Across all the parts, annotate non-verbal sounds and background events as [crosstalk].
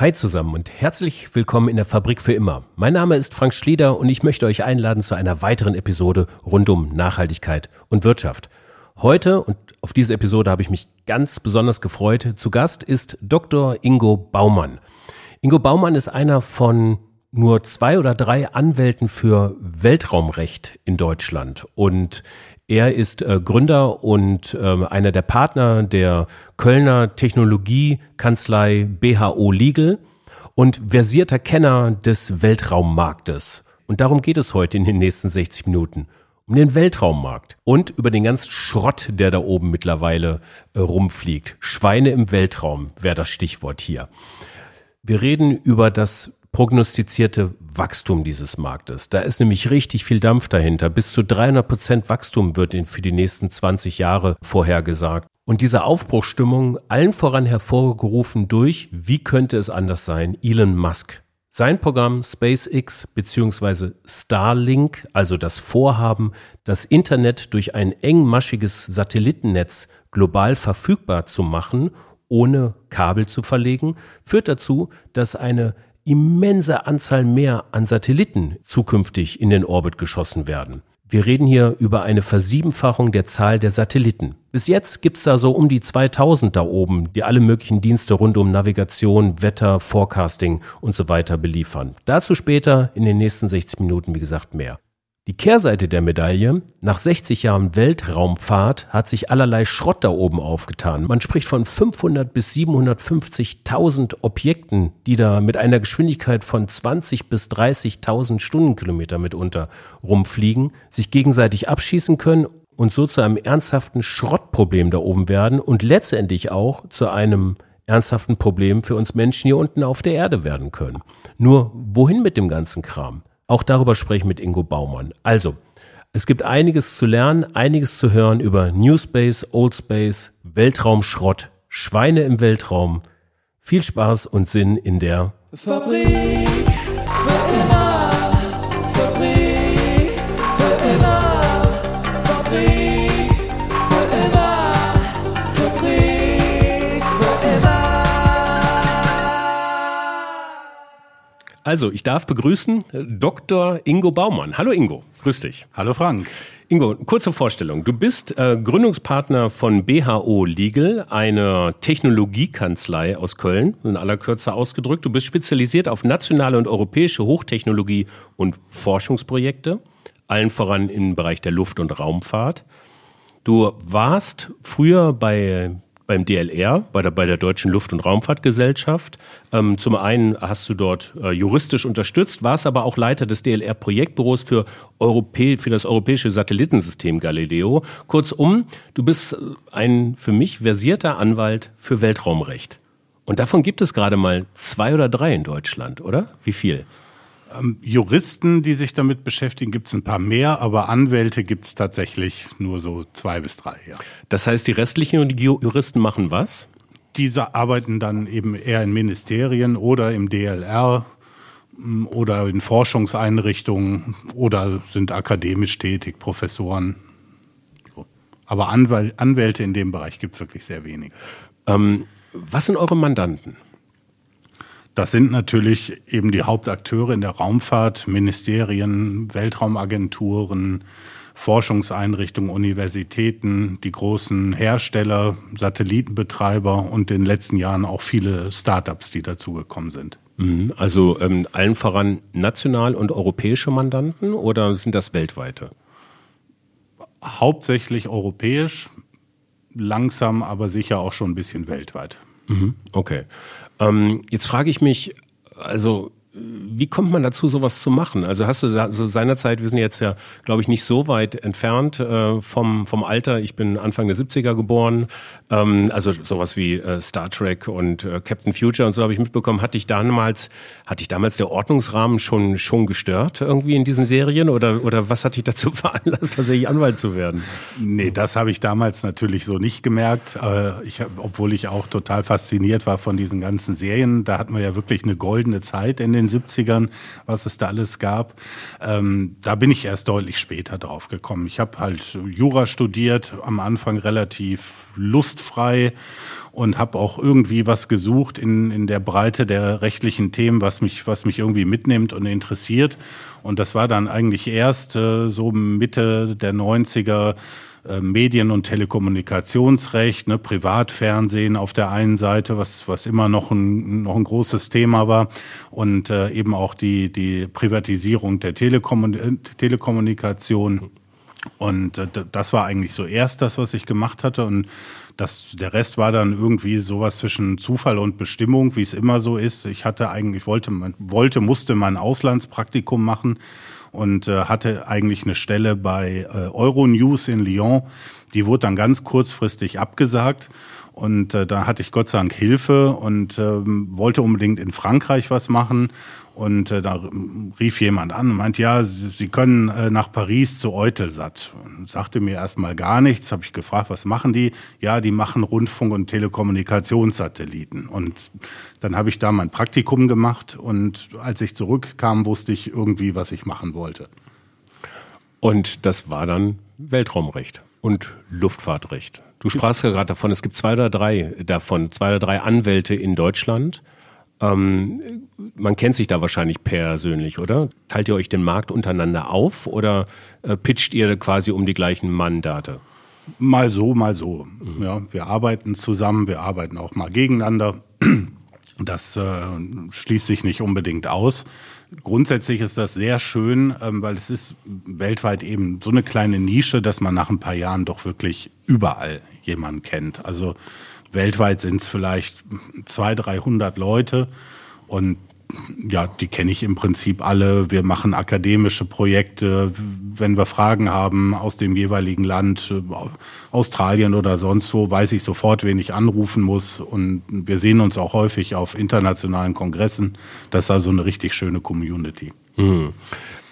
Hi zusammen und herzlich willkommen in der Fabrik für immer. Mein Name ist Frank Schlieder und ich möchte euch einladen zu einer weiteren Episode rund um Nachhaltigkeit und Wirtschaft. Heute, und auf diese Episode habe ich mich ganz besonders gefreut, zu Gast ist Dr. Ingo Baumann. Ingo Baumann ist einer von nur zwei oder drei Anwälten für Weltraumrecht in Deutschland und er ist äh, Gründer und äh, einer der Partner der Kölner Technologiekanzlei BHO Legal und versierter Kenner des Weltraummarktes. Und darum geht es heute in den nächsten 60 Minuten. Um den Weltraummarkt und über den ganzen Schrott, der da oben mittlerweile äh, rumfliegt. Schweine im Weltraum wäre das Stichwort hier. Wir reden über das prognostizierte Wachstum dieses Marktes. Da ist nämlich richtig viel Dampf dahinter. Bis zu 300 Prozent Wachstum wird für die nächsten 20 Jahre vorhergesagt. Und diese Aufbruchstimmung allen voran hervorgerufen durch, wie könnte es anders sein, Elon Musk. Sein Programm SpaceX bzw. Starlink, also das Vorhaben, das Internet durch ein engmaschiges Satellitennetz global verfügbar zu machen, ohne Kabel zu verlegen, führt dazu, dass eine immense Anzahl mehr an Satelliten zukünftig in den Orbit geschossen werden. Wir reden hier über eine Versiebenfachung der Zahl der Satelliten. Bis jetzt gibt's da so um die 2000 da oben, die alle möglichen Dienste rund um Navigation, Wetter, Forecasting und so weiter beliefern. Dazu später in den nächsten 60 Minuten, wie gesagt, mehr. Die Kehrseite der Medaille, nach 60 Jahren Weltraumfahrt hat sich allerlei Schrott da oben aufgetan. Man spricht von 500 bis 750.000 Objekten, die da mit einer Geschwindigkeit von 20 bis 30.000 Stundenkilometer mitunter rumfliegen, sich gegenseitig abschießen können und so zu einem ernsthaften Schrottproblem da oben werden und letztendlich auch zu einem ernsthaften Problem für uns Menschen hier unten auf der Erde werden können. Nur wohin mit dem ganzen Kram? Auch darüber spreche ich mit Ingo Baumann. Also, es gibt einiges zu lernen, einiges zu hören über New Space, Old Space, Weltraumschrott, Schweine im Weltraum. Viel Spaß und Sinn in der Fabrik. Fabrik Also, ich darf begrüßen Dr. Ingo Baumann. Hallo Ingo, grüß dich. Hallo Frank. Ingo, kurze Vorstellung. Du bist äh, Gründungspartner von BHO Legal, einer Technologiekanzlei aus Köln, in aller Kürze ausgedrückt. Du bist spezialisiert auf nationale und europäische Hochtechnologie und Forschungsprojekte, allen voran im Bereich der Luft- und Raumfahrt. Du warst früher bei beim DLR, bei der, bei der Deutschen Luft- und Raumfahrtgesellschaft. Ähm, zum einen hast du dort äh, juristisch unterstützt, warst aber auch Leiter des DLR-Projektbüros für, für das europäische Satellitensystem Galileo. Kurzum, du bist ein für mich versierter Anwalt für Weltraumrecht. Und davon gibt es gerade mal zwei oder drei in Deutschland, oder? Wie viel? Ähm, Juristen, die sich damit beschäftigen, gibt es ein paar mehr, aber Anwälte gibt es tatsächlich nur so zwei bis drei. Ja. Das heißt, die restlichen Juristen machen was? Diese arbeiten dann eben eher in Ministerien oder im DLR mm, oder in Forschungseinrichtungen oder sind akademisch tätig, Professoren. Aber Anwäl Anwälte in dem Bereich gibt es wirklich sehr wenig. Ähm, was sind eure Mandanten? Das sind natürlich eben die Hauptakteure in der Raumfahrt, Ministerien, Weltraumagenturen, Forschungseinrichtungen, Universitäten, die großen Hersteller, Satellitenbetreiber und in den letzten Jahren auch viele Startups, die dazugekommen sind. Mhm. Also ähm, allen voran national und europäische Mandanten oder sind das weltweite? Hauptsächlich europäisch, langsam aber sicher auch schon ein bisschen weltweit. Mhm. Okay. Ähm, jetzt frage ich mich, also wie kommt man dazu, sowas zu machen? Also hast du so seinerzeit, wir sind jetzt ja, glaube ich, nicht so weit entfernt äh, vom, vom Alter. Ich bin Anfang der 70er geboren. Ähm, also sowas wie äh, Star Trek und äh, Captain Future und so habe ich mitbekommen. Hatte ich damals, hatte ich damals der Ordnungsrahmen schon, schon gestört irgendwie in diesen Serien? Oder, oder was hat dich dazu [laughs] veranlasst, tatsächlich Anwalt zu werden? Nee, das habe ich damals natürlich so nicht gemerkt. Äh, ich, obwohl ich auch total fasziniert war von diesen ganzen Serien. Da hatten wir ja wirklich eine goldene Zeit in den den 70ern, was es da alles gab. Ähm, da bin ich erst deutlich später drauf gekommen. Ich habe halt Jura studiert, am Anfang relativ lustfrei und habe auch irgendwie was gesucht in, in der Breite der rechtlichen Themen, was mich, was mich irgendwie mitnimmt und interessiert. Und das war dann eigentlich erst äh, so Mitte der 90er äh, Medien- und Telekommunikationsrecht, ne, Privatfernsehen auf der einen Seite, was, was immer noch ein, noch ein großes Thema war, und äh, eben auch die, die Privatisierung der Telekommun Telekommunikation. Und äh, das war eigentlich so erst das, was ich gemacht hatte. Und das, der Rest war dann irgendwie sowas zwischen Zufall und Bestimmung, wie es immer so ist. Ich hatte eigentlich, wollte, wollte, musste mein Auslandspraktikum machen und äh, hatte eigentlich eine Stelle bei äh, Euronews in Lyon. Die wurde dann ganz kurzfristig abgesagt. Und äh, da hatte ich Gott sei Dank Hilfe und ähm, wollte unbedingt in Frankreich was machen und äh, da rief jemand an und meinte, ja, Sie, Sie können äh, nach Paris zu Eutelsat. Und sagte mir erstmal gar nichts. Habe ich gefragt, was machen die? Ja, die machen Rundfunk- und Telekommunikationssatelliten. Und dann habe ich da mein Praktikum gemacht und als ich zurückkam, wusste ich irgendwie, was ich machen wollte. Und das war dann Weltraumrecht und Luftfahrtrecht. Du sprachst ja gerade davon, es gibt zwei oder drei davon, zwei oder drei Anwälte in Deutschland. Ähm, man kennt sich da wahrscheinlich persönlich, oder? Teilt ihr euch den Markt untereinander auf oder äh, pitcht ihr quasi um die gleichen Mandate? Mal so, mal so. Mhm. Ja, wir arbeiten zusammen, wir arbeiten auch mal gegeneinander. [clears throat] Das äh, schließt sich nicht unbedingt aus. Grundsätzlich ist das sehr schön, ähm, weil es ist weltweit eben so eine kleine Nische, dass man nach ein paar Jahren doch wirklich überall jemanden kennt. Also Weltweit sind es vielleicht 200, 300 Leute und ja, die kenne ich im Prinzip alle. Wir machen akademische Projekte, wenn wir Fragen haben aus dem jeweiligen Land, Australien oder sonst wo, weiß ich sofort, wen ich anrufen muss. Und wir sehen uns auch häufig auf internationalen Kongressen. Das ist also eine richtig schöne Community. Mhm.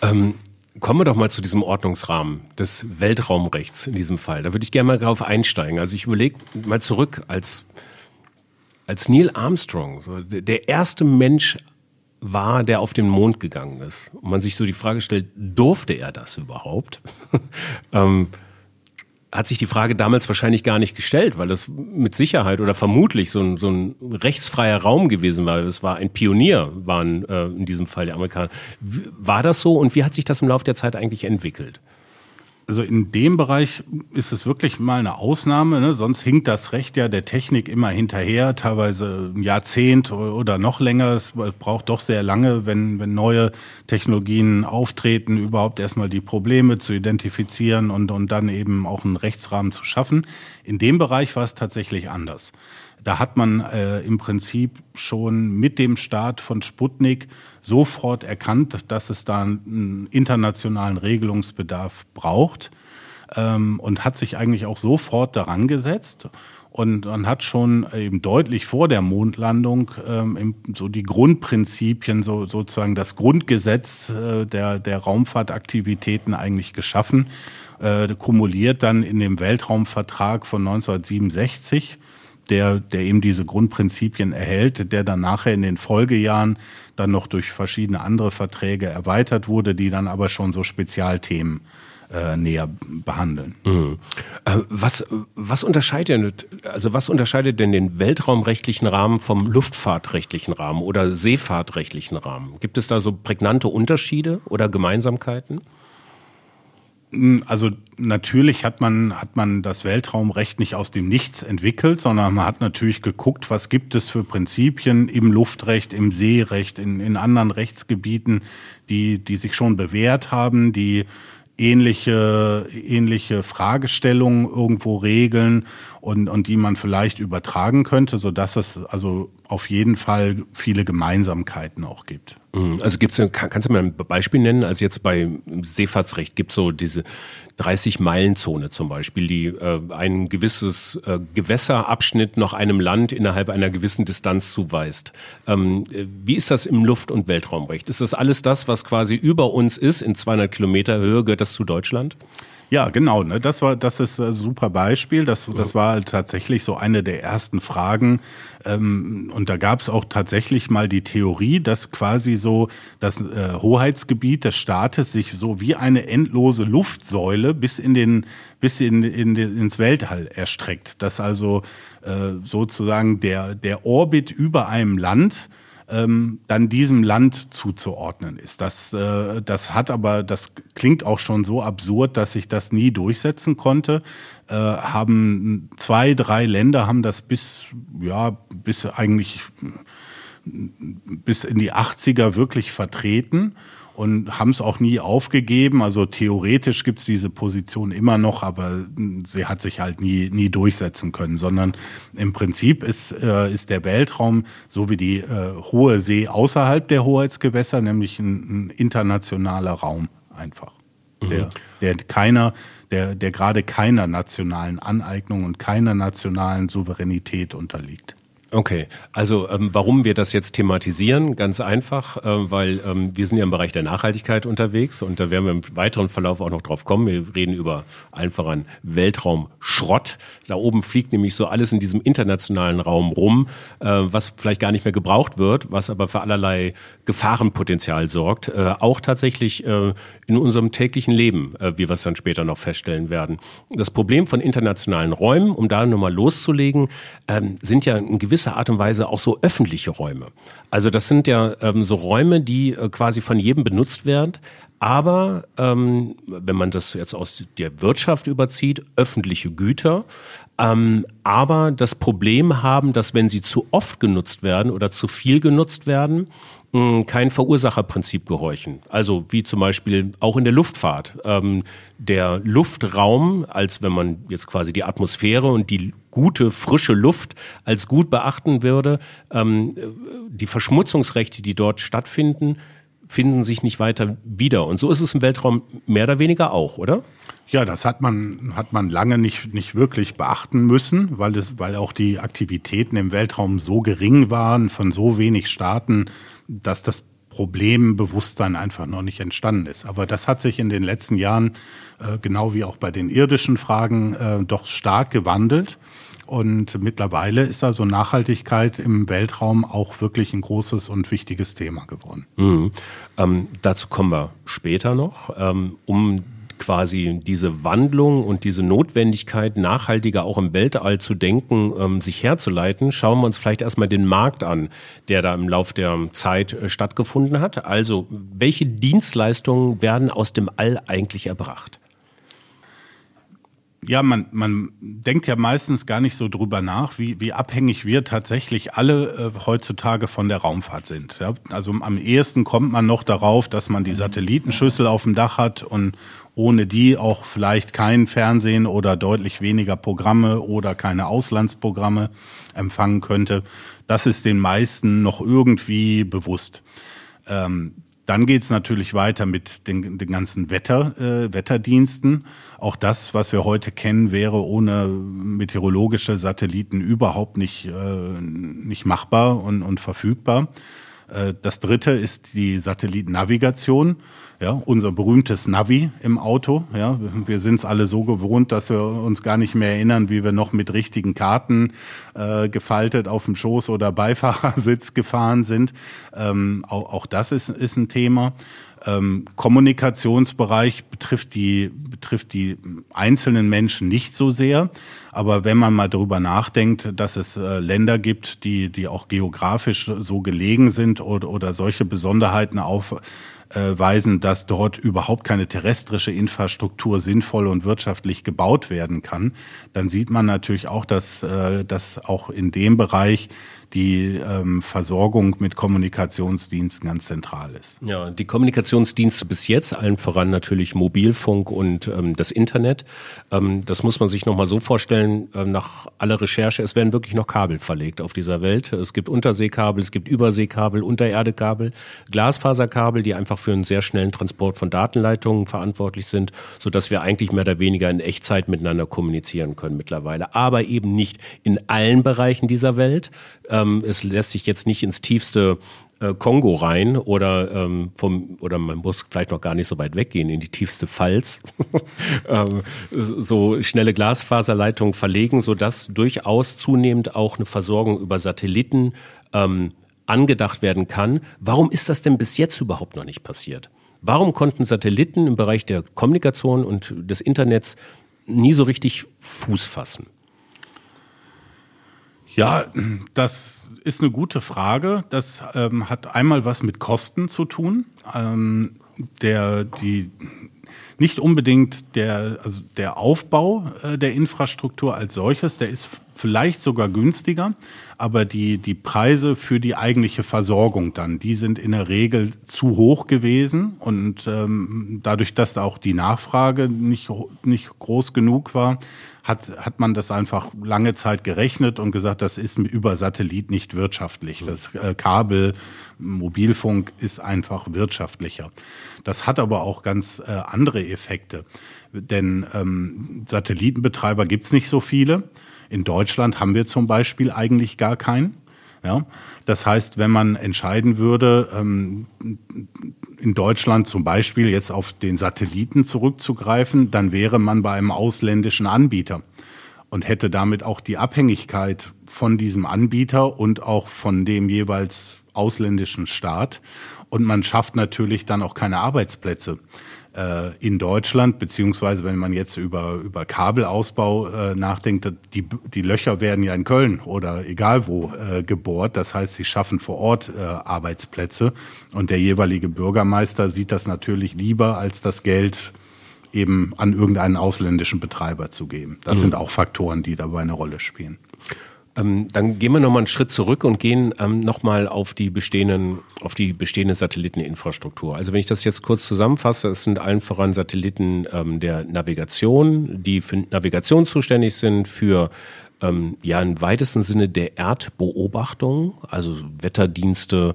Ähm, Kommen wir doch mal zu diesem Ordnungsrahmen des Weltraumrechts in diesem Fall. Da würde ich gerne mal drauf einsteigen. Also ich überlege mal zurück, als, als Neil Armstrong so der erste Mensch war, der auf den Mond gegangen ist. Und man sich so die Frage stellt, durfte er das überhaupt? [laughs] ähm, hat sich die Frage damals wahrscheinlich gar nicht gestellt, weil das mit Sicherheit oder vermutlich so ein, so ein rechtsfreier Raum gewesen war. Das war ein Pionier, waren äh, in diesem Fall die Amerikaner. War das so und wie hat sich das im Laufe der Zeit eigentlich entwickelt? Also in dem Bereich ist es wirklich mal eine Ausnahme. Ne? Sonst hinkt das Recht ja der Technik immer hinterher, teilweise ein Jahrzehnt oder noch länger. Es braucht doch sehr lange, wenn, wenn neue Technologien auftreten, überhaupt erstmal die Probleme zu identifizieren und, und dann eben auch einen Rechtsrahmen zu schaffen. In dem Bereich war es tatsächlich anders. Da hat man äh, im Prinzip schon mit dem Start von Sputnik sofort erkannt, dass es da einen internationalen Regelungsbedarf braucht ähm, und hat sich eigentlich auch sofort daran gesetzt. Und man hat schon eben deutlich vor der Mondlandung ähm, so die Grundprinzipien, so sozusagen das Grundgesetz äh, der, der Raumfahrtaktivitäten eigentlich geschaffen, äh, kumuliert dann in dem Weltraumvertrag von 1967 der, der eben diese Grundprinzipien erhält, der dann nachher in den Folgejahren dann noch durch verschiedene andere Verträge erweitert wurde, die dann aber schon so Spezialthemen äh, näher behandeln. Mhm. Äh, was, was unterscheidet, also was unterscheidet denn den weltraumrechtlichen Rahmen vom luftfahrtrechtlichen Rahmen oder seefahrtrechtlichen Rahmen? Gibt es da so prägnante Unterschiede oder Gemeinsamkeiten? Also natürlich hat man, hat man das Weltraumrecht nicht aus dem Nichts entwickelt, sondern man hat natürlich geguckt, was gibt es für Prinzipien im Luftrecht, im Seerecht, in, in anderen Rechtsgebieten, die, die sich schon bewährt haben, die ähnliche, ähnliche Fragestellungen irgendwo regeln und, und die man vielleicht übertragen könnte, so es also auf jeden Fall viele Gemeinsamkeiten auch gibt. Mhm. Also gibt's, kannst du mir ein Beispiel nennen? Also jetzt bei Seefahrtsrecht gibt es so diese 30-Meilen-Zone zum Beispiel, die äh, ein gewisses äh, Gewässerabschnitt noch einem Land innerhalb einer gewissen Distanz zuweist. Ähm, wie ist das im Luft- und Weltraumrecht? Ist das alles das, was quasi über uns ist, in 200 Kilometer Höhe? Gehört das zu Deutschland? Ja, genau. Ne? Das war, das ist ein super Beispiel. Das, das war tatsächlich so eine der ersten Fragen. Ähm, und da gab es auch tatsächlich mal die Theorie, dass quasi so das äh, Hoheitsgebiet des Staates sich so wie eine endlose Luftsäule bis in den bis in, in, ins Weltall erstreckt. Dass also äh, sozusagen der der Orbit über einem Land ähm, dann diesem Land zuzuordnen ist. Das, äh, das hat aber, das klingt auch schon so absurd, dass ich das nie durchsetzen konnte. Äh, haben zwei, drei Länder haben das bis, ja, bis eigentlich bis in die 80er wirklich vertreten und haben es auch nie aufgegeben. Also theoretisch gibt es diese Position immer noch, aber sie hat sich halt nie, nie durchsetzen können, sondern im Prinzip ist, äh, ist der Weltraum so wie die äh, hohe See außerhalb der Hoheitsgewässer, nämlich ein, ein internationaler Raum einfach, mhm. der, der keiner der, der gerade keiner nationalen Aneignung und keiner nationalen Souveränität unterliegt. Okay, also ähm, warum wir das jetzt thematisieren? Ganz einfach, äh, weil ähm, wir sind ja im Bereich der Nachhaltigkeit unterwegs und da werden wir im weiteren Verlauf auch noch drauf kommen. Wir reden über einfach einen Weltraumschrott. Da oben fliegt nämlich so alles in diesem internationalen Raum rum, äh, was vielleicht gar nicht mehr gebraucht wird, was aber für allerlei Gefahrenpotenzial sorgt. Äh, auch tatsächlich äh, in unserem täglichen Leben, äh, wie wir es dann später noch feststellen werden. Das Problem von internationalen Räumen, um da nochmal loszulegen, ähm, sind ja ein gewisses gewisser Art und Weise auch so öffentliche Räume. Also das sind ja ähm, so Räume, die äh, quasi von jedem benutzt werden, aber ähm, wenn man das jetzt aus der Wirtschaft überzieht, öffentliche Güter, ähm, aber das Problem haben, dass wenn sie zu oft genutzt werden oder zu viel genutzt werden, kein Verursacherprinzip gehorchen. Also wie zum Beispiel auch in der Luftfahrt. Ähm, der Luftraum, als wenn man jetzt quasi die Atmosphäre und die gute, frische Luft als gut beachten würde, ähm, die Verschmutzungsrechte, die dort stattfinden, finden sich nicht weiter wieder. Und so ist es im Weltraum mehr oder weniger auch, oder? Ja, das hat man, hat man lange nicht, nicht wirklich beachten müssen, weil, es, weil auch die Aktivitäten im Weltraum so gering waren, von so wenig Staaten, dass das Problembewusstsein einfach noch nicht entstanden ist. Aber das hat sich in den letzten Jahren, äh, genau wie auch bei den irdischen Fragen, äh, doch stark gewandelt. Und mittlerweile ist also Nachhaltigkeit im Weltraum auch wirklich ein großes und wichtiges Thema geworden. Mhm. Ähm, dazu kommen wir später noch. Ähm, um quasi diese Wandlung und diese Notwendigkeit, nachhaltiger auch im Weltall zu denken, ähm, sich herzuleiten, schauen wir uns vielleicht erstmal den Markt an, der da im Lauf der Zeit äh, stattgefunden hat. Also, welche Dienstleistungen werden aus dem All eigentlich erbracht? Ja, man, man denkt ja meistens gar nicht so drüber nach, wie, wie abhängig wir tatsächlich alle äh, heutzutage von der Raumfahrt sind. Ja? Also am ehesten kommt man noch darauf, dass man die Satellitenschüssel auf dem Dach hat und, ohne die auch vielleicht kein Fernsehen oder deutlich weniger Programme oder keine Auslandsprogramme empfangen könnte. Das ist den meisten noch irgendwie bewusst. Ähm, dann geht's natürlich weiter mit den, den ganzen Wetter, äh, Wetterdiensten. Auch das, was wir heute kennen, wäre ohne meteorologische Satelliten überhaupt nicht, äh, nicht machbar und, und verfügbar. Äh, das dritte ist die Satellitennavigation. Ja, unser berühmtes Navi im Auto. Ja, wir sind es alle so gewohnt, dass wir uns gar nicht mehr erinnern, wie wir noch mit richtigen Karten äh, gefaltet auf dem Schoß oder Beifahrersitz [laughs] gefahren sind. Ähm, auch, auch das ist, ist ein Thema. Ähm, Kommunikationsbereich betrifft die, betrifft die einzelnen Menschen nicht so sehr. Aber wenn man mal darüber nachdenkt, dass es äh, Länder gibt, die, die auch geografisch so gelegen sind oder, oder solche Besonderheiten auf, äh, weisen, dass dort überhaupt keine terrestrische Infrastruktur sinnvoll und wirtschaftlich gebaut werden kann, dann sieht man natürlich auch, dass, äh, dass auch in dem Bereich die ähm, Versorgung mit Kommunikationsdiensten ganz zentral ist. Ja, die Kommunikationsdienste bis jetzt, allen voran natürlich Mobilfunk und ähm, das Internet. Ähm, das muss man sich nochmal so vorstellen, ähm, nach aller Recherche, es werden wirklich noch Kabel verlegt auf dieser Welt. Es gibt Unterseekabel, es gibt Überseekabel, Untererdekabel, Glasfaserkabel, die einfach für einen sehr schnellen Transport von Datenleitungen verantwortlich sind, sodass wir eigentlich mehr oder weniger in Echtzeit miteinander kommunizieren können mittlerweile. Aber eben nicht in allen Bereichen dieser Welt. Ähm, es lässt sich jetzt nicht ins tiefste äh, Kongo rein oder ähm, vom oder man muss vielleicht noch gar nicht so weit weggehen in die tiefste Pfalz [laughs] ähm, so schnelle Glasfaserleitungen verlegen, sodass durchaus zunehmend auch eine Versorgung über Satelliten ähm, angedacht werden kann. Warum ist das denn bis jetzt überhaupt noch nicht passiert? Warum konnten Satelliten im Bereich der Kommunikation und des Internets nie so richtig Fuß fassen? Ja, das ist eine gute Frage. Das ähm, hat einmal was mit Kosten zu tun. Ähm, der, die, nicht unbedingt der, also der Aufbau äh, der Infrastruktur als solches, der ist vielleicht sogar günstiger, aber die, die Preise für die eigentliche Versorgung dann, die sind in der Regel zu hoch gewesen und ähm, dadurch, dass da auch die Nachfrage nicht, nicht groß genug war, hat, hat man das einfach lange Zeit gerechnet und gesagt, das ist über Satellit nicht wirtschaftlich. Das äh, Kabel, Mobilfunk ist einfach wirtschaftlicher. Das hat aber auch ganz äh, andere Effekte, denn ähm, Satellitenbetreiber gibt's nicht so viele. In Deutschland haben wir zum Beispiel eigentlich gar keinen. Ja, das heißt, wenn man entscheiden würde, ähm, in Deutschland zum Beispiel jetzt auf den Satelliten zurückzugreifen, dann wäre man bei einem ausländischen Anbieter und hätte damit auch die Abhängigkeit von diesem Anbieter und auch von dem jeweils ausländischen Staat. Und man schafft natürlich dann auch keine Arbeitsplätze in Deutschland, beziehungsweise wenn man jetzt über, über Kabelausbau äh, nachdenkt, die, die Löcher werden ja in Köln oder egal wo äh, gebohrt. Das heißt, sie schaffen vor Ort äh, Arbeitsplätze und der jeweilige Bürgermeister sieht das natürlich lieber, als das Geld eben an irgendeinen ausländischen Betreiber zu geben. Das mhm. sind auch Faktoren, die dabei eine Rolle spielen. Ähm, dann gehen wir nochmal einen Schritt zurück und gehen ähm, nochmal auf die bestehenden, auf die bestehende Satelliteninfrastruktur. Also wenn ich das jetzt kurz zusammenfasse, es sind allen voran Satelliten ähm, der Navigation, die für Navigation zuständig sind, für ähm, ja im weitesten Sinne der Erdbeobachtung, also Wetterdienste,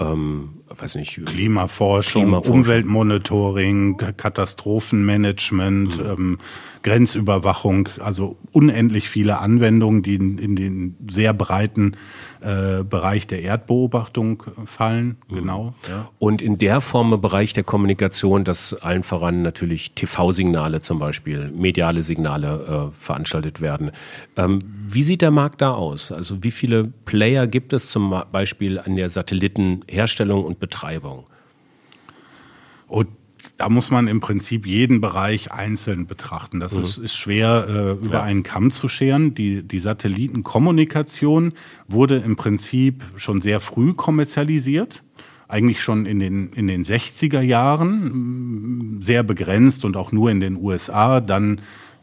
ähm, weiß nicht, Klimaforschung, Klimaforschung, Umweltmonitoring, Katastrophenmanagement, mhm. ähm, Grenzüberwachung, also unendlich viele Anwendungen, die in, in den sehr breiten äh, Bereich der Erdbeobachtung fallen. Mhm. Genau. Ja. Und in der Form im Bereich der Kommunikation, dass allen voran natürlich TV-Signale zum Beispiel, mediale Signale äh, veranstaltet werden. Ähm, wie sieht der Markt da aus? Also wie viele Player gibt es zum Beispiel an der Satellitenherstellung und Betreibung? Und da muss man im Prinzip jeden Bereich einzeln betrachten. Das mhm. ist, ist, schwer äh, über ja. einen Kamm zu scheren. Die, die Satellitenkommunikation wurde im Prinzip schon sehr früh kommerzialisiert. Eigentlich schon in den, in den 60er Jahren, sehr begrenzt und auch nur in den USA, dann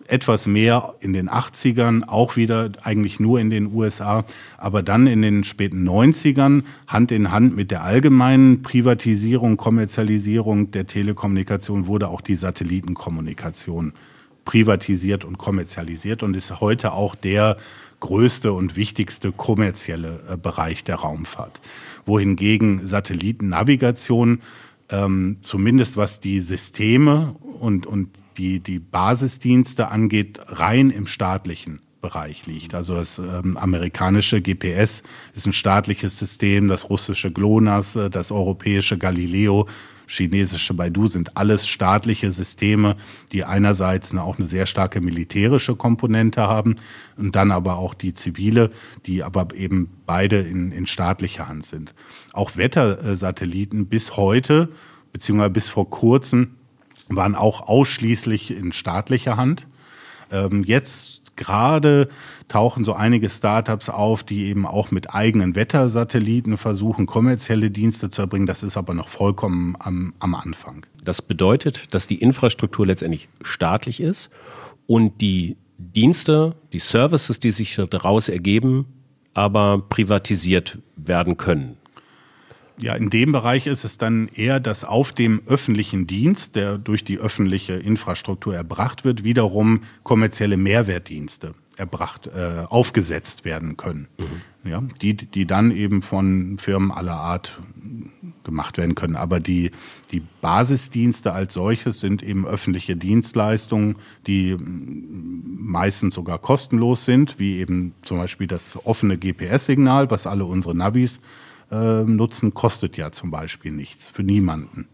etwas mehr in den 80ern, auch wieder eigentlich nur in den USA, aber dann in den späten 90ern Hand in Hand mit der allgemeinen Privatisierung, Kommerzialisierung der Telekommunikation wurde auch die Satellitenkommunikation privatisiert und kommerzialisiert und ist heute auch der größte und wichtigste kommerzielle äh, Bereich der Raumfahrt. Wohingegen Satellitennavigation ähm, zumindest was die Systeme und, und die, die Basisdienste angeht, rein im staatlichen Bereich liegt. Also das ähm, amerikanische GPS ist ein staatliches System, das russische GLONASS, äh, das europäische Galileo, chinesische Baidu sind alles staatliche Systeme, die einerseits eine, auch eine sehr starke militärische Komponente haben und dann aber auch die zivile, die aber eben beide in, in staatlicher Hand sind. Auch Wettersatelliten bis heute, beziehungsweise bis vor kurzem, waren auch ausschließlich in staatlicher Hand. Ähm, jetzt gerade tauchen so einige Startups auf, die eben auch mit eigenen Wettersatelliten versuchen, kommerzielle Dienste zu erbringen. Das ist aber noch vollkommen am, am Anfang. Das bedeutet, dass die Infrastruktur letztendlich staatlich ist und die Dienste, die Services, die sich daraus ergeben, aber privatisiert werden können. Ja, in dem Bereich ist es dann eher, dass auf dem öffentlichen Dienst, der durch die öffentliche Infrastruktur erbracht wird, wiederum kommerzielle Mehrwertdienste erbracht, äh, aufgesetzt werden können. Mhm. Ja, die, die dann eben von Firmen aller Art gemacht werden können. Aber die, die Basisdienste als solches sind eben öffentliche Dienstleistungen, die meistens sogar kostenlos sind, wie eben zum Beispiel das offene GPS-Signal, was alle unsere Navis äh, nutzen, kostet ja zum Beispiel nichts für niemanden.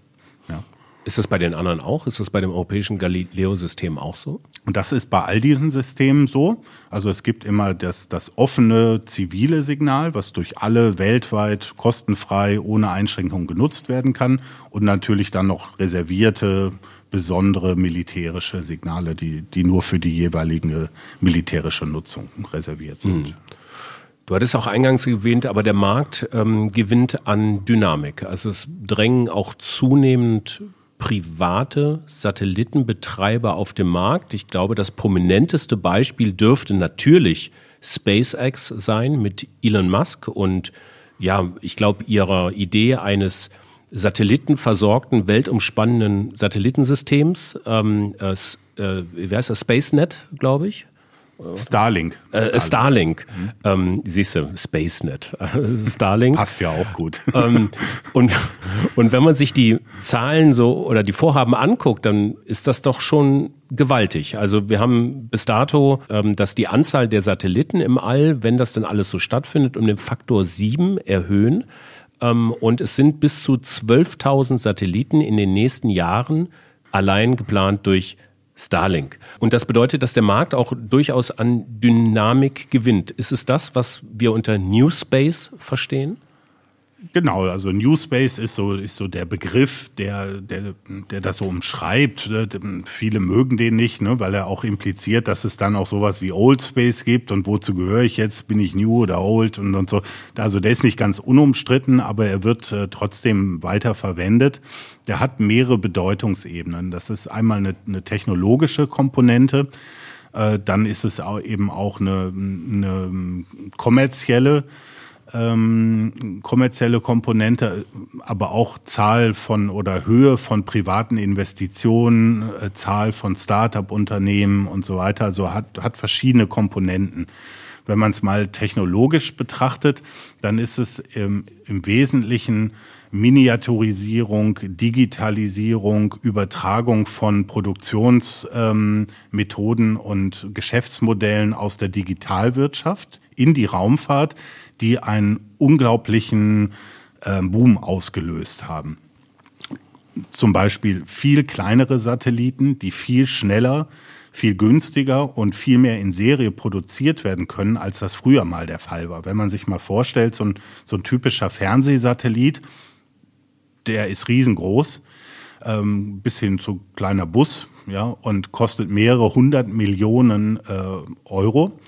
Ja. Ist das bei den anderen auch? Ist das bei dem europäischen Galileo-System auch so? Und das ist bei all diesen Systemen so. Also es gibt immer das, das offene zivile Signal, was durch alle weltweit kostenfrei ohne Einschränkung genutzt werden kann. Und natürlich dann noch reservierte, besondere militärische Signale, die, die nur für die jeweilige militärische Nutzung reserviert sind. Mhm. Du hattest auch eingangs erwähnt, aber der Markt ähm, gewinnt an Dynamik. Also es drängen auch zunehmend private Satellitenbetreiber auf dem Markt. Ich glaube, das prominenteste Beispiel dürfte natürlich SpaceX sein mit Elon Musk und ja, ich glaube, ihrer Idee eines satellitenversorgten, weltumspannenden Satellitensystems, ähm, äh, äh, wie heißt das, SpaceNet, glaube ich. Starlink. Äh, Starlink. Mhm. Ähm, siehst du, SpaceNet. [laughs] Starlink. Passt ja auch gut. [laughs] Ähm, und, und wenn man sich die Zahlen so oder die Vorhaben anguckt, dann ist das doch schon gewaltig. Also wir haben bis dato, ähm, dass die Anzahl der Satelliten im All, wenn das denn alles so stattfindet, um den Faktor sieben erhöhen. Ähm, und es sind bis zu 12.000 Satelliten in den nächsten Jahren allein geplant durch Starlink. Und das bedeutet, dass der Markt auch durchaus an Dynamik gewinnt. Ist es das, was wir unter New Space verstehen? Genau, also New Space ist so, ist so der Begriff, der, der, der das so umschreibt. Viele mögen den nicht, ne, weil er auch impliziert, dass es dann auch sowas wie Old Space gibt und wozu gehöre ich jetzt? Bin ich New oder Old und, und so. Also der ist nicht ganz unumstritten, aber er wird äh, trotzdem weiter verwendet. Der hat mehrere Bedeutungsebenen. Das ist einmal eine, eine technologische Komponente. Äh, dann ist es auch eben auch eine, eine kommerzielle ähm, kommerzielle Komponente, aber auch Zahl von oder Höhe von privaten Investitionen, äh, Zahl von Start-up-Unternehmen und so weiter. Also hat, hat verschiedene Komponenten. Wenn man es mal technologisch betrachtet, dann ist es im, im Wesentlichen Miniaturisierung, Digitalisierung, Übertragung von Produktionsmethoden ähm, und Geschäftsmodellen aus der Digitalwirtschaft in die Raumfahrt, die einen unglaublichen äh, Boom ausgelöst haben. Zum Beispiel viel kleinere Satelliten, die viel schneller, viel günstiger und viel mehr in Serie produziert werden können, als das früher mal der Fall war. Wenn man sich mal vorstellt, so ein, so ein typischer Fernsehsatellit, der ist riesengroß, ähm, bis hin zu kleiner Bus, ja, und kostet mehrere hundert Millionen äh, Euro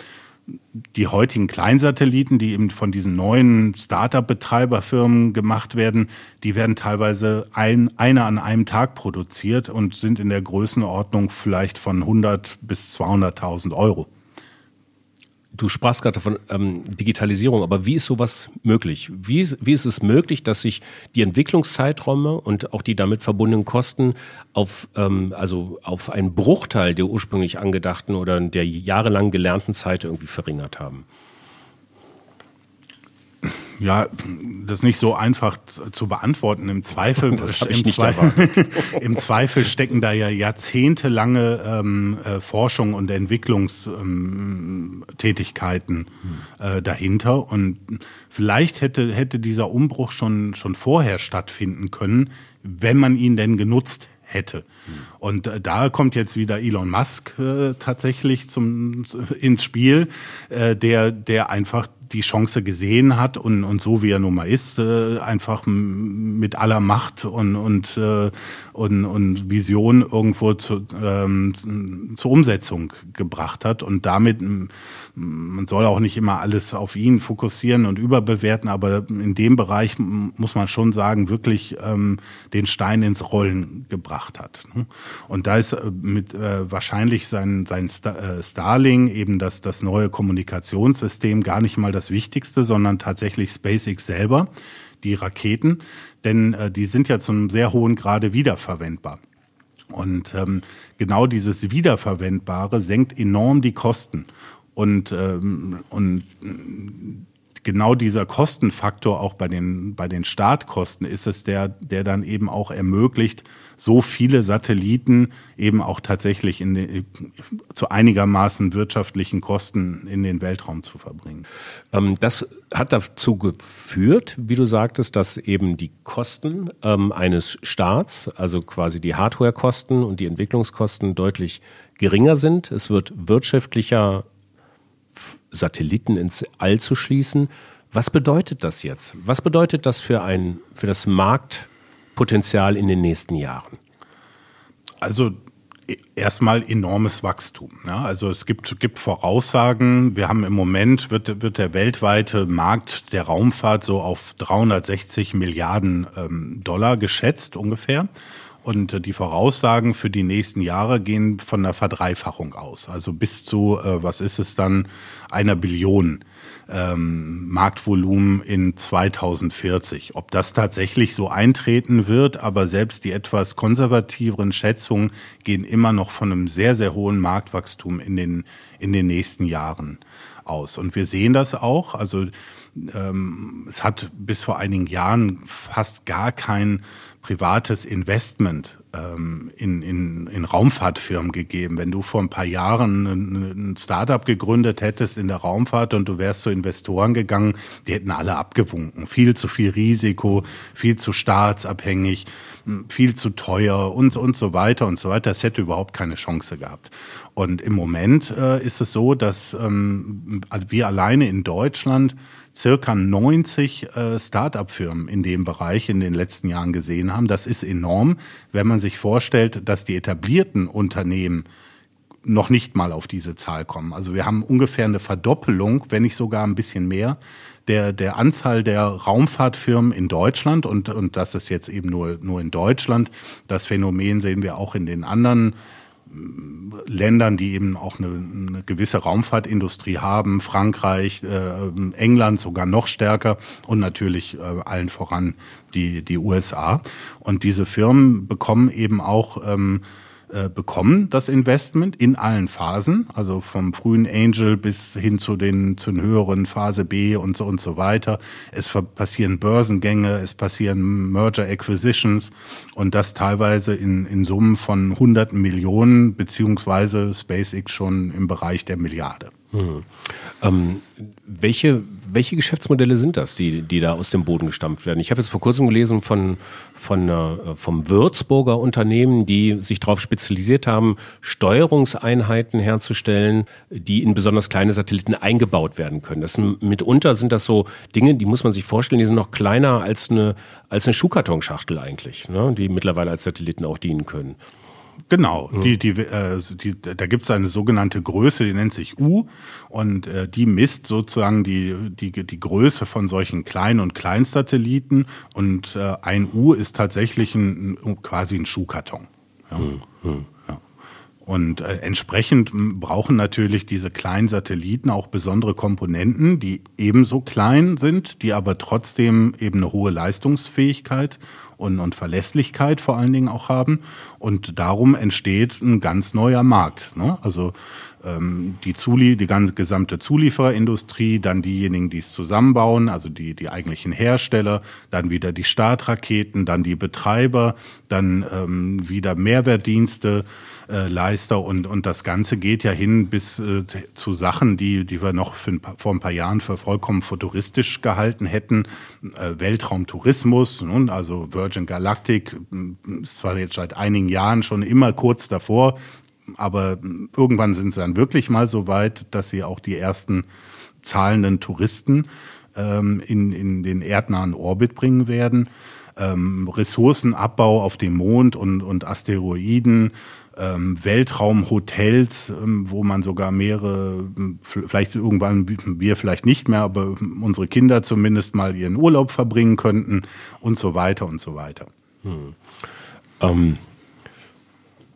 die heutigen Kleinsatelliten, die eben von diesen neuen Startup-Betreiberfirmen gemacht werden, die werden teilweise ein, einer an einem Tag produziert und sind in der Größenordnung vielleicht von 100 bis 200.000 Euro. Du sprachst gerade von ähm, Digitalisierung, aber wie ist sowas möglich? Wie, wie ist es möglich, dass sich die Entwicklungszeiträume und auch die damit verbundenen Kosten auf, ähm, also auf einen Bruchteil der ursprünglich angedachten oder der jahrelang gelernten Zeit irgendwie verringert haben? Ja, das ist nicht so einfach zu beantworten. Im Zweifel, [laughs] im, Zweifel [laughs] im Zweifel stecken da ja jahrzehntelange ähm, äh, Forschung und Entwicklungstätigkeiten ähm, äh, dahinter. Und vielleicht hätte, hätte dieser Umbruch schon, schon vorher stattfinden können, wenn man ihn denn genutzt hätte. Und äh, da kommt jetzt wieder Elon Musk äh, tatsächlich zum, ins Spiel, äh, der, der einfach die Chance gesehen hat und, und so wie er nun mal ist, äh, einfach mit aller Macht und, und, äh, und, und Vision irgendwo zu, ähm, zur Umsetzung gebracht hat und damit man soll auch nicht immer alles auf ihn fokussieren und überbewerten, aber in dem Bereich muss man schon sagen, wirklich ähm, den Stein ins Rollen gebracht hat. Ne? Und da ist äh, mit äh, wahrscheinlich sein, sein Star, äh, Starling eben das, das neue Kommunikationssystem gar nicht mal das Wichtigste, sondern tatsächlich SpaceX selber, die Raketen, denn äh, die sind ja zum sehr hohen Grade wiederverwendbar. Und ähm, genau dieses Wiederverwendbare senkt enorm die Kosten. Und, ähm, und genau dieser Kostenfaktor auch bei den, bei den Startkosten ist es der, der dann eben auch ermöglicht, so viele Satelliten eben auch tatsächlich in den, zu einigermaßen wirtschaftlichen Kosten in den Weltraum zu verbringen. Ähm, das hat dazu geführt, wie du sagtest, dass eben die Kosten ähm, eines Staats, also quasi die Hardwarekosten und die Entwicklungskosten deutlich geringer sind. Es wird wirtschaftlicher, Satelliten ins All zu schließen. Was bedeutet das jetzt? Was bedeutet das für ein, für das Marktpotenzial in den nächsten Jahren? Also erstmal enormes Wachstum. Ja, also es gibt, gibt Voraussagen. Wir haben im Moment, wird, wird der weltweite Markt der Raumfahrt so auf 360 Milliarden ähm, Dollar geschätzt ungefähr. Und äh, die Voraussagen für die nächsten Jahre gehen von einer Verdreifachung aus. Also bis zu, äh, was ist es dann, einer Billion ähm, Marktvolumen in 2040. Ob das tatsächlich so eintreten wird, aber selbst die etwas konservativeren Schätzungen gehen immer noch von einem sehr, sehr hohen Marktwachstum in den, in den nächsten Jahren aus. Und wir sehen das auch. Also ähm, es hat bis vor einigen Jahren fast gar kein privates Investment ähm, in, in, in Raumfahrtfirmen gegeben. Wenn du vor ein paar Jahren ein, Startup gegründet hättest in der Raumfahrt und du wärst zu Investoren gegangen, die hätten alle abgewunken. Viel zu viel Risiko, viel zu staatsabhängig, viel zu teuer und, und so weiter und so weiter. Das hätte überhaupt keine Chance gehabt. Und im Moment äh, ist es so, dass ähm, wir alleine in Deutschland circa 90 äh, Start-up-Firmen in dem Bereich in den letzten Jahren gesehen haben. Das ist enorm, wenn man sich vorstellt, dass die etablierten Unternehmen noch nicht mal auf diese Zahl kommen. Also wir haben ungefähr eine Verdoppelung, wenn nicht sogar ein bisschen mehr, der, der Anzahl der Raumfahrtfirmen in Deutschland und, und das ist jetzt eben nur, nur in Deutschland. Das Phänomen sehen wir auch in den anderen Ländern, die eben auch eine, eine gewisse Raumfahrtindustrie haben, Frankreich, äh, England sogar noch stärker und natürlich äh, allen voran die, die USA. Und diese Firmen bekommen eben auch ähm, äh, bekommen das Investment in allen Phasen, also vom frühen Angel bis hin zu den, zu den höheren Phase B und so und so weiter. Es passieren Börsengänge, es passieren Merger Acquisitions und das teilweise in, in Summen von hunderten Millionen, beziehungsweise SpaceX schon im Bereich der Milliarde. Hm. Ähm, welche, welche Geschäftsmodelle sind das, die, die da aus dem Boden gestampft werden? Ich habe jetzt vor kurzem gelesen von, von, äh, vom Würzburger Unternehmen, die sich darauf spezialisiert haben, Steuerungseinheiten herzustellen, die in besonders kleine Satelliten eingebaut werden können. Das sind, mitunter sind das so Dinge, die muss man sich vorstellen, die sind noch kleiner als eine, als eine Schuhkartonschachtel eigentlich, ne, die mittlerweile als Satelliten auch dienen können. Genau, mhm. die, die, äh, die, da gibt es eine sogenannte Größe, die nennt sich U und äh, die misst sozusagen die, die, die Größe von solchen kleinen und Kleinsatelliten und äh, ein U ist tatsächlich ein, quasi ein Schuhkarton. Ja. Mhm. Ja. Und äh, entsprechend brauchen natürlich diese kleinen Satelliten auch besondere Komponenten, die ebenso klein sind, die aber trotzdem eben eine hohe Leistungsfähigkeit und, und Verlässlichkeit vor allen Dingen auch haben. Und darum entsteht ein ganz neuer Markt. Ne? Also ähm, die, Zuli die ganze gesamte Zuliefererindustrie, dann diejenigen, die es zusammenbauen, also die, die eigentlichen Hersteller, dann wieder die Startraketen, dann die Betreiber, dann ähm, wieder Mehrwertdienste äh, Leister und, und das Ganze geht ja hin bis äh, zu Sachen, die, die wir noch ein paar, vor ein paar Jahren für vollkommen futuristisch gehalten hätten. Äh, Weltraumtourismus, nun, also Virgin Galactic ist zwar jetzt seit einigen Jahren schon immer kurz davor, aber irgendwann sind sie dann wirklich mal so weit, dass sie auch die ersten zahlenden Touristen ähm, in, in den erdnahen Orbit bringen werden. Ähm, Ressourcenabbau auf dem Mond und, und Asteroiden, ähm, Weltraumhotels, ähm, wo man sogar mehrere, vielleicht irgendwann wir vielleicht nicht mehr, aber unsere Kinder zumindest mal ihren Urlaub verbringen könnten und so weiter und so weiter. Hm. Ähm,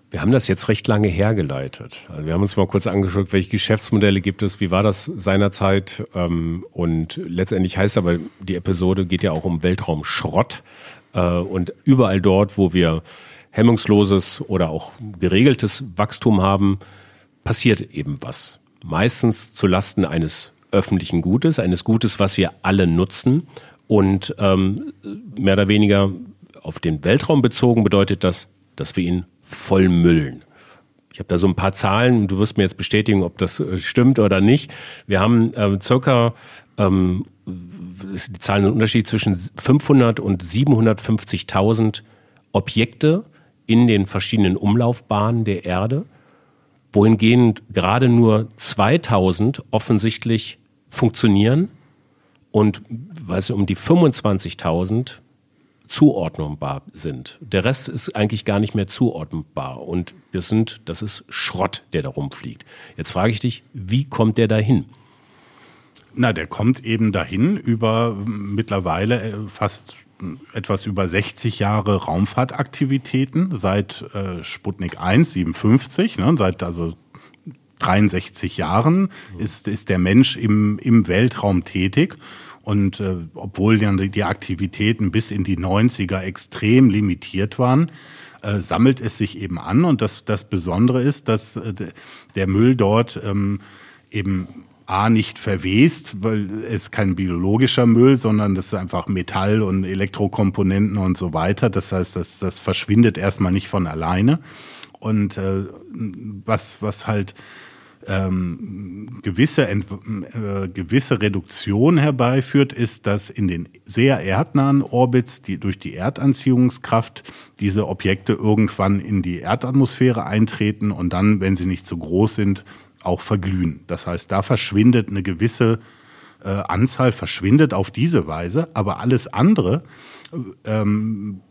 wir haben das jetzt recht lange hergeleitet. Also wir haben uns mal kurz angeschaut, welche Geschäftsmodelle gibt es, wie war das seinerzeit ähm, und letztendlich heißt aber, die Episode geht ja auch um Weltraumschrott äh, und überall dort, wo wir hemmungsloses oder auch geregeltes Wachstum haben, passiert eben was. Meistens zu Lasten eines öffentlichen Gutes, eines Gutes, was wir alle nutzen. Und ähm, mehr oder weniger auf den Weltraum bezogen bedeutet das, dass wir ihn vollmüllen. Ich habe da so ein paar Zahlen, du wirst mir jetzt bestätigen, ob das äh, stimmt oder nicht. Wir haben äh, circa, ähm, die Zahlen sind Unterschied zwischen 500 und 750.000 Objekte in den verschiedenen Umlaufbahnen der Erde, wohingehend gerade nur 2000 offensichtlich funktionieren und weißt du, um die 25.000 zuordnbar sind. Der Rest ist eigentlich gar nicht mehr zuordnbar und das sind, das ist Schrott, der da rumfliegt. Jetzt frage ich dich, wie kommt der dahin? Na, der kommt eben dahin über mittlerweile äh, fast etwas über 60 Jahre Raumfahrtaktivitäten seit äh, Sputnik 1, 57, ne, seit also 63 Jahren ist, ist der Mensch im, im Weltraum tätig. Und äh, obwohl dann die Aktivitäten bis in die 90er extrem limitiert waren, äh, sammelt es sich eben an. Und das, das Besondere ist, dass äh, der Müll dort ähm, eben A nicht verwest, weil es kein biologischer Müll, sondern das ist einfach Metall und Elektrokomponenten und so weiter. Das heißt, das, das verschwindet erstmal nicht von alleine. Und äh, was, was halt ähm, gewisse, Ent äh, gewisse Reduktion herbeiführt, ist, dass in den sehr erdnahen Orbits, die durch die Erdanziehungskraft diese Objekte irgendwann in die Erdatmosphäre eintreten und dann, wenn sie nicht zu groß sind, auch verglühen. Das heißt, da verschwindet eine gewisse äh, Anzahl, verschwindet auf diese Weise, aber alles andere ähm,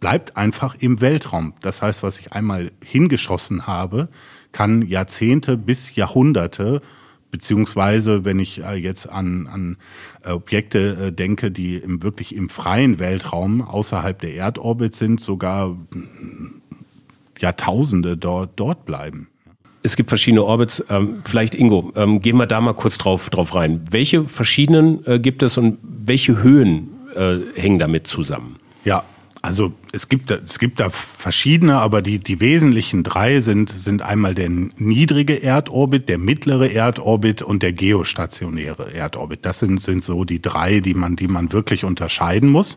bleibt einfach im Weltraum. Das heißt, was ich einmal hingeschossen habe, kann Jahrzehnte bis Jahrhunderte beziehungsweise wenn ich äh, jetzt an, an äh, Objekte äh, denke, die im, wirklich im freien Weltraum außerhalb der Erdorbit sind, sogar mm, Jahrtausende dort, dort bleiben. Es gibt verschiedene Orbits. Ähm, vielleicht Ingo, ähm, gehen wir da mal kurz drauf, drauf rein. Welche verschiedenen gibt es und welche Höhen hängen damit zusammen? Ja, also es gibt, es gibt da verschiedene, aber die, die wesentlichen drei sind, sind einmal der niedrige Erdorbit, der mittlere Erdorbit und der geostationäre Erdorbit. Das sind, sind so die drei, die man, die man wirklich unterscheiden muss.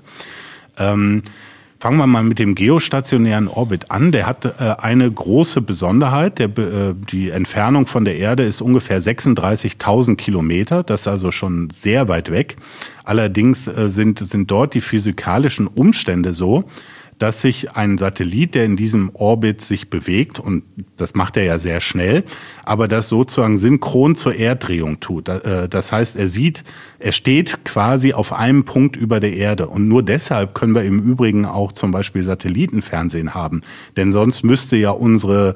Ähm, Fangen wir mal mit dem geostationären Orbit an. Der hat äh, eine große Besonderheit. Der, äh, die Entfernung von der Erde ist ungefähr 36.000 Kilometer. Das ist also schon sehr weit weg. Allerdings äh, sind, sind dort die physikalischen Umstände so, dass sich ein Satellit, der in diesem Orbit sich bewegt, und das macht er ja sehr schnell, aber das sozusagen synchron zur Erddrehung tut. Äh, das heißt, er sieht, er steht quasi auf einem Punkt über der Erde. Und nur deshalb können wir im Übrigen auch zum Beispiel Satellitenfernsehen haben. Denn sonst müsste ja unsere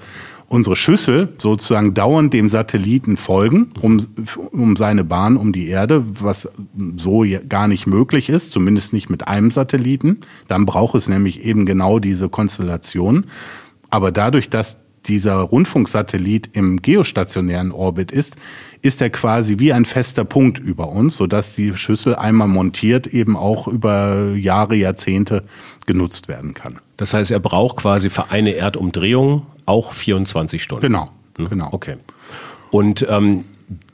unsere Schüssel sozusagen dauernd dem Satelliten folgen, um, um seine Bahn um die Erde, was so gar nicht möglich ist, zumindest nicht mit einem Satelliten. Dann braucht es nämlich eben genau diese Konstellation. Aber dadurch, dass dieser Rundfunksatellit im geostationären Orbit ist, ist er quasi wie ein fester Punkt über uns, sodass die Schüssel einmal montiert eben auch über Jahre, Jahrzehnte genutzt werden kann. Das heißt, er braucht quasi für eine Erdumdrehung auch 24 Stunden. Genau, hm? genau. Okay. Und ähm,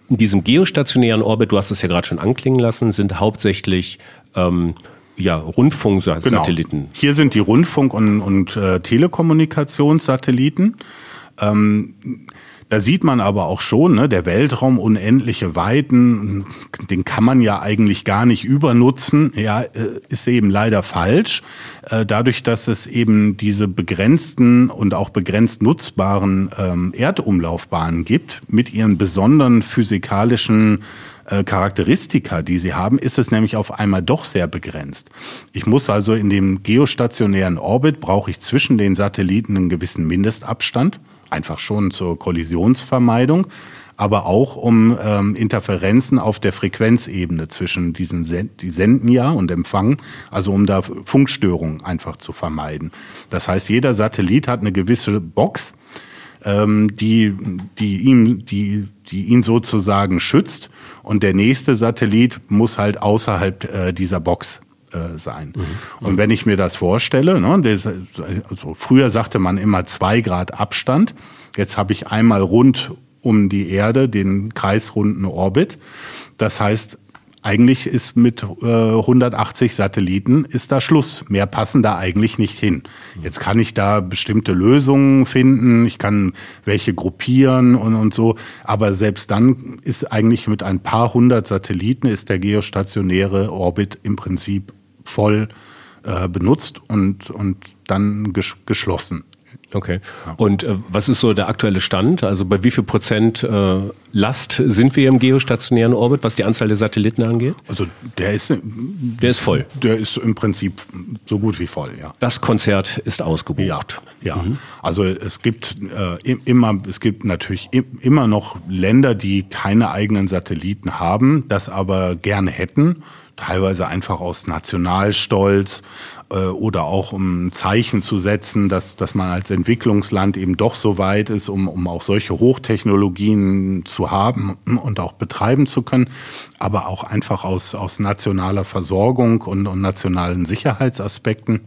in diesem geostationären Orbit, du hast es ja gerade schon anklingen lassen, sind hauptsächlich ähm, ja, Rundfunksatelliten. Genau. Hier sind die Rundfunk- und, und äh, Telekommunikationssatelliten. Ähm, da sieht man aber auch schon, ne, der Weltraum, unendliche Weiten, den kann man ja eigentlich gar nicht übernutzen. Ja, äh, ist eben leider falsch. Äh, dadurch, dass es eben diese begrenzten und auch begrenzt nutzbaren ähm, Erdumlaufbahnen gibt, mit ihren besonderen physikalischen äh, Charakteristika, die sie haben, ist es nämlich auf einmal doch sehr begrenzt. Ich muss also in dem geostationären Orbit brauche ich zwischen den Satelliten einen gewissen Mindestabstand einfach schon zur Kollisionsvermeidung, aber auch um ähm, Interferenzen auf der Frequenzebene zwischen diesen Send die senden ja und empfangen, also um da Funkstörungen einfach zu vermeiden. Das heißt, jeder Satellit hat eine gewisse Box, ähm, die, die, ihm, die, die ihn sozusagen schützt und der nächste Satellit muss halt außerhalb äh, dieser Box äh, sein. Mhm. Und wenn ich mir das vorstelle, ne, das, also früher sagte man immer zwei Grad Abstand, jetzt habe ich einmal rund um die Erde den kreisrunden Orbit, Das heißt, eigentlich ist mit äh, 180 Satelliten ist da Schluss. Mehr passen da eigentlich nicht hin. Jetzt kann ich da bestimmte Lösungen finden, ich kann welche gruppieren und, und so, aber selbst dann ist eigentlich mit ein paar hundert Satelliten ist der geostationäre Orbit im Prinzip voll äh, benutzt und, und dann ges geschlossen. Okay. Und äh, was ist so der aktuelle Stand? Also bei wie viel Prozent äh, Last sind wir im geostationären Orbit, was die Anzahl der Satelliten angeht? Also der ist der ist voll. Der ist im Prinzip so gut wie voll, ja. Das Konzert ist ausgebucht. Ja, ja. Mhm. also es gibt äh, immer es gibt natürlich immer noch Länder, die keine eigenen Satelliten haben, das aber gerne hätten teilweise einfach aus Nationalstolz äh, oder auch um ein Zeichen zu setzen, dass, dass man als Entwicklungsland eben doch so weit ist, um, um auch solche Hochtechnologien zu haben und auch betreiben zu können, aber auch einfach aus, aus nationaler Versorgung und, und nationalen Sicherheitsaspekten,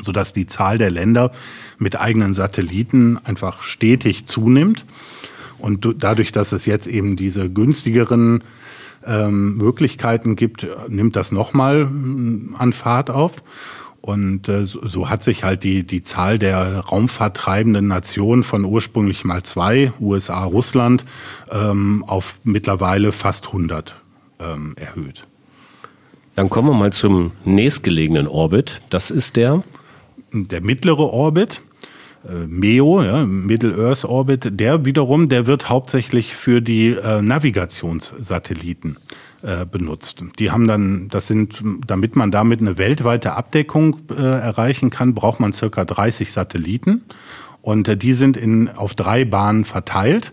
sodass die Zahl der Länder mit eigenen Satelliten einfach stetig zunimmt. Und dadurch, dass es jetzt eben diese günstigeren ähm, Möglichkeiten gibt, nimmt das nochmal mm, an Fahrt auf. Und äh, so, so hat sich halt die, die Zahl der raumfahrttreibenden Nationen von ursprünglich mal zwei, USA, Russland, ähm, auf mittlerweile fast 100 ähm, erhöht. Dann kommen wir mal zum nächstgelegenen Orbit. Das ist der? Der mittlere Orbit. Äh, MEO, ja, Middle Earth Orbit, der wiederum, der wird hauptsächlich für die äh, Navigationssatelliten äh, benutzt. Die haben dann, das sind, damit man damit eine weltweite Abdeckung äh, erreichen kann, braucht man circa 30 Satelliten und äh, die sind in auf drei Bahnen verteilt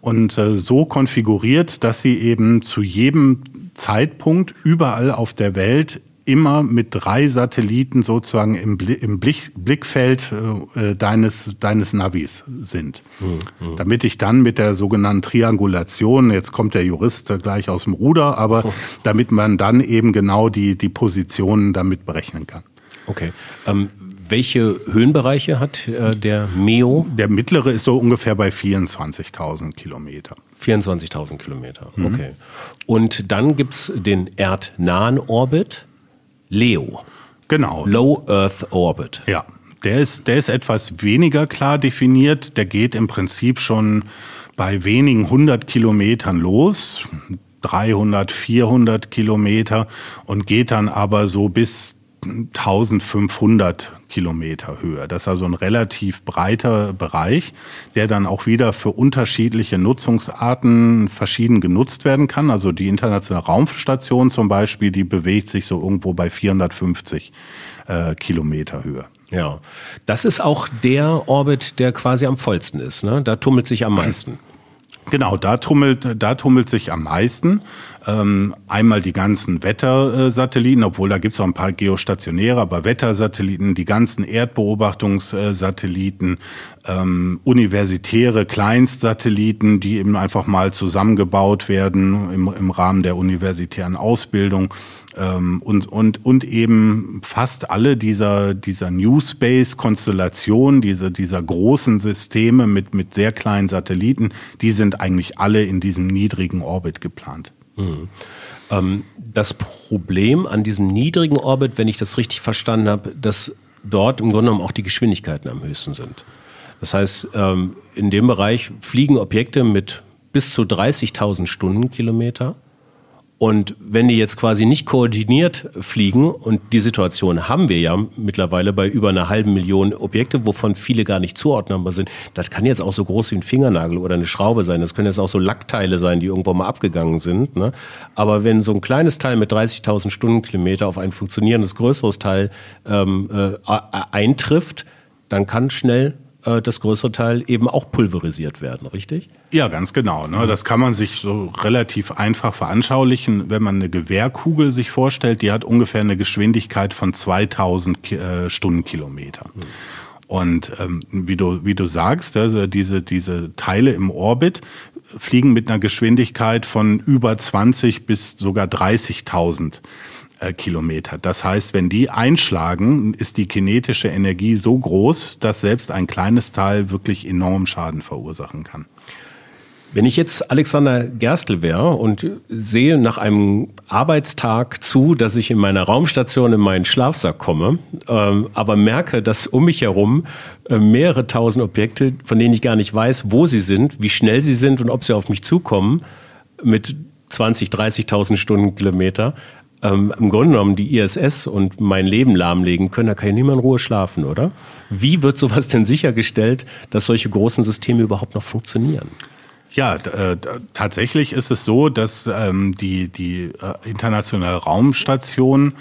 und so konfiguriert, dass sie eben zu jedem Zeitpunkt überall auf der Welt immer mit drei Satelliten sozusagen im, im Blick, Blickfeld äh, deines, deines Navis sind. Mhm. Damit ich dann mit der sogenannten Triangulation, jetzt kommt der Jurist gleich aus dem Ruder, aber oh. damit man dann eben genau die, die Positionen damit berechnen kann. Okay. Ähm, welche Höhenbereiche hat äh, der MEO? Der mittlere ist so ungefähr bei 24.000 Kilometer. 24.000 Kilometer, mhm. okay. Und dann gibt's den erdnahen Orbit. LEO. Genau. Low Earth Orbit. Ja. Der ist, der ist etwas weniger klar definiert. Der geht im Prinzip schon bei wenigen hundert Kilometern los. 300, 400 Kilometer und geht dann aber so bis 1500 Kilometer Höhe. Das ist also ein relativ breiter Bereich, der dann auch wieder für unterschiedliche Nutzungsarten verschieden genutzt werden kann. Also die internationale Raumstation zum Beispiel, die bewegt sich so irgendwo bei 450 äh, Kilometer Höhe. Ja, das ist auch der Orbit, der quasi am vollsten ist. Ne? Da tummelt sich am [clears throat] meisten. Genau, da tummelt, da tummelt sich am meisten. Ähm, einmal die ganzen Wettersatelliten, obwohl da gibt's auch ein paar geostationäre, aber Wettersatelliten, die ganzen Erdbeobachtungssatelliten, ähm, universitäre Kleinstsatelliten, die eben einfach mal zusammengebaut werden im, im Rahmen der universitären Ausbildung und, und, und eben fast alle dieser, dieser New Space-Konstellationen, diese, dieser großen Systeme mit, mit sehr kleinen Satelliten, die sind eigentlich alle in diesem niedrigen Orbit geplant. Mhm. Ähm, das Problem an diesem niedrigen Orbit, wenn ich das richtig verstanden habe, dass dort im Grunde genommen auch die Geschwindigkeiten am höchsten sind. Das heißt, ähm, in dem Bereich fliegen Objekte mit bis zu 30.000 Stundenkilometer und wenn die jetzt quasi nicht koordiniert fliegen, und die Situation haben wir ja mittlerweile bei über einer halben Million Objekte, wovon viele gar nicht zuordnbar sind, das kann jetzt auch so groß wie ein Fingernagel oder eine Schraube sein, das können jetzt auch so Lackteile sein, die irgendwo mal abgegangen sind. Ne? Aber wenn so ein kleines Teil mit 30.000 Stundenkilometer auf ein funktionierendes größeres Teil ähm, äh, eintrifft, dann kann schnell äh, das größere Teil eben auch pulverisiert werden, richtig? Ja, ganz genau. Ne? Das kann man sich so relativ einfach veranschaulichen, wenn man eine Gewehrkugel sich vorstellt, die hat ungefähr eine Geschwindigkeit von 2000 äh, Stundenkilometer. Mhm. Und ähm, wie du wie du sagst, also diese diese Teile im Orbit fliegen mit einer Geschwindigkeit von über 20 bis sogar 30.000 äh, Kilometer. Das heißt, wenn die einschlagen, ist die kinetische Energie so groß, dass selbst ein kleines Teil wirklich enorm Schaden verursachen kann. Wenn ich jetzt Alexander Gerstl wäre und sehe nach einem Arbeitstag zu, dass ich in meiner Raumstation in meinen Schlafsack komme, ähm, aber merke, dass um mich herum äh, mehrere tausend Objekte, von denen ich gar nicht weiß, wo sie sind, wie schnell sie sind und ob sie auf mich zukommen, mit 20, 30.000 Stundenkilometer, ähm, im Grunde genommen die ISS und mein Leben lahmlegen können, da kann ich nicht mehr in Ruhe schlafen, oder? Wie wird sowas denn sichergestellt, dass solche großen Systeme überhaupt noch funktionieren? Ja, äh, tatsächlich ist es so, dass ähm, die, die äh, internationale Raumstation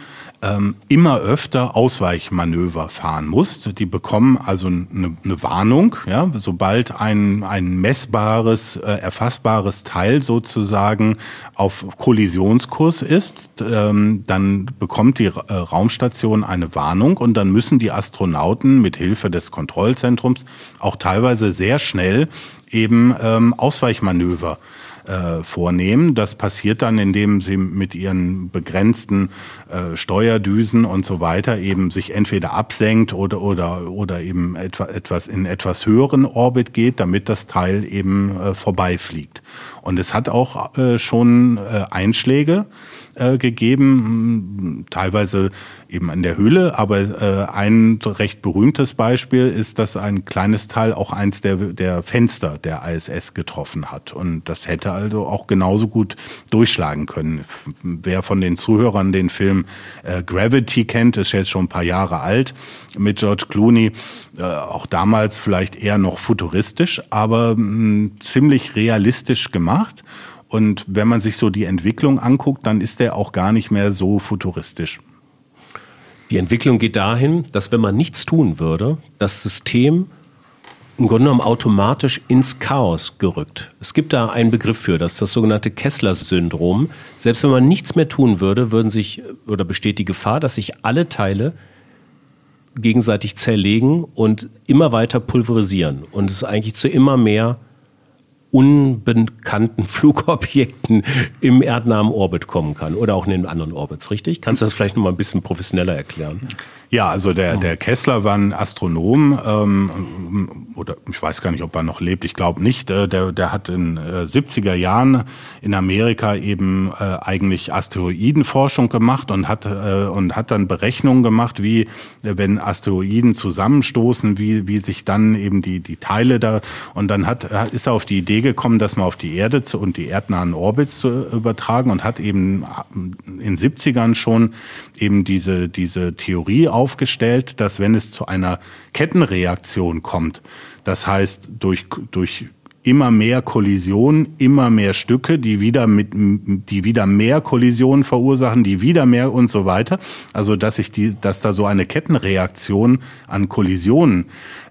ähm, immer öfter Ausweichmanöver fahren muss. Die bekommen also eine, eine Warnung, ja, sobald ein, ein messbares, äh, erfassbares Teil sozusagen auf Kollisionskurs ist, ähm, dann bekommt die äh, Raumstation eine Warnung und dann müssen die Astronauten mit Hilfe des Kontrollzentrums auch teilweise sehr schnell eben ähm, Ausweichmanöver äh, vornehmen. Das passiert dann, indem sie mit ihren begrenzten äh, Steuerdüsen und so weiter eben sich entweder absenkt oder oder oder eben etwa, etwas in etwas höheren Orbit geht, damit das Teil eben äh, vorbeifliegt. Und es hat auch äh, schon äh, Einschläge äh, gegeben, teilweise eben in der Höhle. Aber äh, ein recht berühmtes Beispiel ist, dass ein kleines Teil auch eins der, der Fenster der ISS getroffen hat. Und das hätte also auch genauso gut durchschlagen können. Wer von den Zuhörern den Film äh, Gravity kennt, ist jetzt schon ein paar Jahre alt, mit George Clooney, äh, auch damals vielleicht eher noch futuristisch, aber mh, ziemlich realistisch gemacht. Und wenn man sich so die Entwicklung anguckt, dann ist der auch gar nicht mehr so futuristisch. Die Entwicklung geht dahin, dass wenn man nichts tun würde, das System im Grunde genommen automatisch ins Chaos gerückt. Es gibt da einen Begriff für, das ist das sogenannte Kessler-Syndrom. Selbst wenn man nichts mehr tun würde, würden sich oder besteht die Gefahr, dass sich alle Teile gegenseitig zerlegen und immer weiter pulverisieren und es eigentlich zu immer mehr unbekannten [laughs] Flugobjekten im erdnahen Orbit kommen kann oder auch in den anderen Orbits, richtig? Kannst du das vielleicht noch mal ein bisschen professioneller erklären? Ja, also der, der Kessler war ein Astronom, ähm, oder ich weiß gar nicht, ob er noch lebt, ich glaube nicht. Äh, der, der hat in äh, 70er Jahren in Amerika eben äh, eigentlich Asteroidenforschung gemacht und hat, äh, und hat dann Berechnungen gemacht, wie, äh, wenn Asteroiden zusammenstoßen, wie, wie sich dann eben die, die Teile da, und dann hat, ist er auf die Idee gekommen, das mal auf die Erde zu, und die erdnahen Orbits zu übertragen und hat eben in 70ern schon eben diese, diese Theorie aufgestellt, dass wenn es zu einer Kettenreaktion kommt, das heißt durch, durch immer mehr Kollisionen, immer mehr Stücke, die wieder mit, die wieder mehr Kollisionen verursachen, die wieder mehr und so weiter. Also, dass sich die, dass da so eine Kettenreaktion an Kollisionen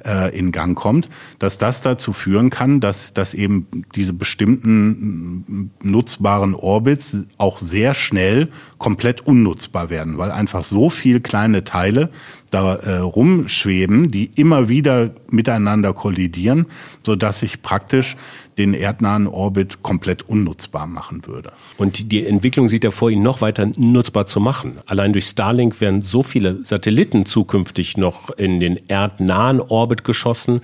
äh, in Gang kommt, dass das dazu führen kann, dass, dass eben diese bestimmten nutzbaren Orbits auch sehr schnell komplett unnutzbar werden, weil einfach so viel kleine Teile da äh, rumschweben, die immer wieder miteinander kollidieren, so dass sich praktisch den erdnahen Orbit komplett unnutzbar machen würde. Und die Entwicklung sieht ja vor, ihn noch weiter nutzbar zu machen. Allein durch Starlink werden so viele Satelliten zukünftig noch in den erdnahen Orbit geschossen.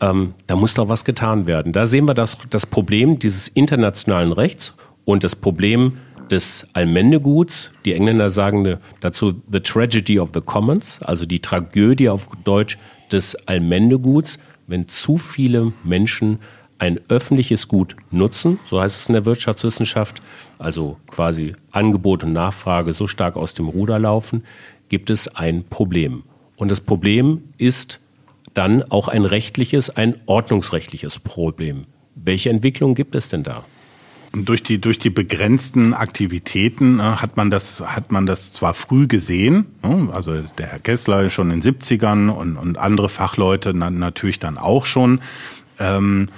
Ähm, da muss doch was getan werden. Da sehen wir das, das Problem dieses internationalen Rechts und das Problem des Allmendeguts. Die Engländer sagen dazu The Tragedy of the Commons, also die Tragödie auf Deutsch des Allmendeguts, wenn zu viele Menschen ein öffentliches Gut nutzen, so heißt es in der Wirtschaftswissenschaft, also quasi Angebot und Nachfrage so stark aus dem Ruder laufen, gibt es ein Problem. Und das Problem ist dann auch ein rechtliches, ein ordnungsrechtliches Problem. Welche Entwicklung gibt es denn da? durch die durch die begrenzten Aktivitäten äh, hat man das hat man das zwar früh gesehen, ne? also der Herr Kessler schon in den 70ern und, und andere Fachleute na, natürlich dann auch schon. Ähm,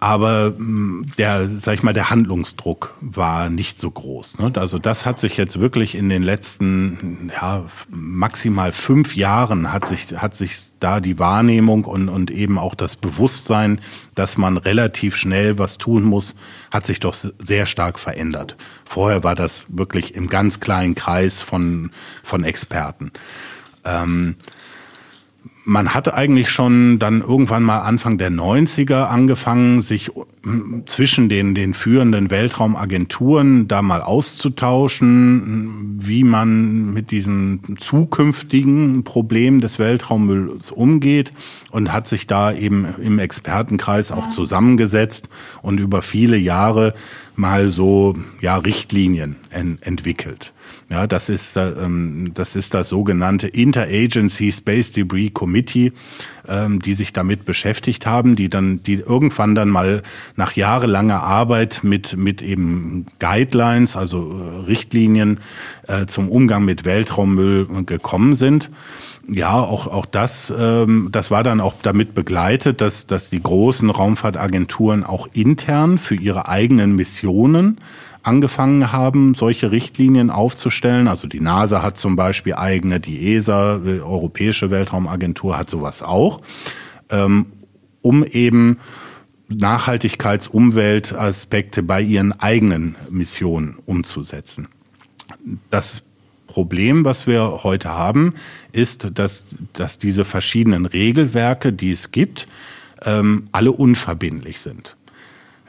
aber mm, der, sag ich mal, der Handlungsdruck war nicht so groß. Ne? Also das hat sich jetzt wirklich in den letzten ja, maximal fünf Jahren hat sich hat sich da die Wahrnehmung und und eben auch das Bewusstsein, dass man relativ schnell was tun muss, hat sich doch sehr stark verändert. Vorher war das wirklich im ganz kleinen Kreis von von Experten. Ähm, man hat eigentlich schon dann irgendwann mal Anfang der 90er angefangen, sich hm, zwischen den, den führenden Weltraumagenturen da mal auszutauschen, wie man mit diesem zukünftigen Problem des Weltraummülls umgeht und hat sich da eben im Expertenkreis auch zusammengesetzt und über viele Jahre mal so ja Richtlinien en entwickelt. Ja, das ist, ähm, das ist das sogenannte Interagency Space Debris Committee, ähm, die sich damit beschäftigt haben, die dann, die irgendwann dann mal nach jahrelanger Arbeit mit, mit eben Guidelines, also äh, Richtlinien äh, zum Umgang mit Weltraummüll gekommen sind. Ja, auch, auch das, ähm, das war dann auch damit begleitet, dass, dass die großen Raumfahrtagenturen auch intern für ihre eigenen Missionen angefangen haben, solche Richtlinien aufzustellen. Also die NASA hat zum Beispiel eigene, die ESA, die Europäische Weltraumagentur hat sowas auch, ähm, um eben Nachhaltigkeits-, Umweltaspekte bei ihren eigenen Missionen umzusetzen. Das Problem, was wir heute haben, ist, dass, dass diese verschiedenen Regelwerke, die es gibt, ähm, alle unverbindlich sind.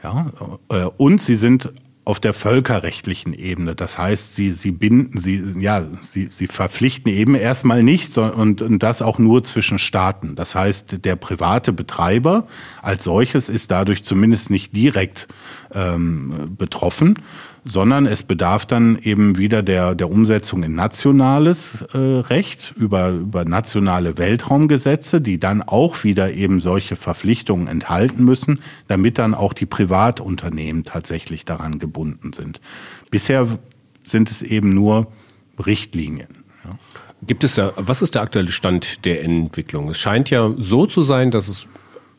Ja, äh, und sie sind auf der völkerrechtlichen Ebene. Das heißt, sie, sie binden, sie, ja, sie, sie verpflichten eben erstmal nicht und, und das auch nur zwischen Staaten. Das heißt, der private Betreiber als solches ist dadurch zumindest nicht direkt ähm, betroffen, sondern es bedarf dann eben wieder der, der Umsetzung in nationales äh, Recht über, über nationale Weltraumgesetze, die dann auch wieder eben solche Verpflichtungen enthalten müssen, damit dann auch die Privatunternehmen tatsächlich daran gebunden sind. Bisher sind es eben nur Richtlinien. Ja. Gibt es da, was ist der aktuelle Stand der Entwicklung? Es scheint ja so zu sein, dass es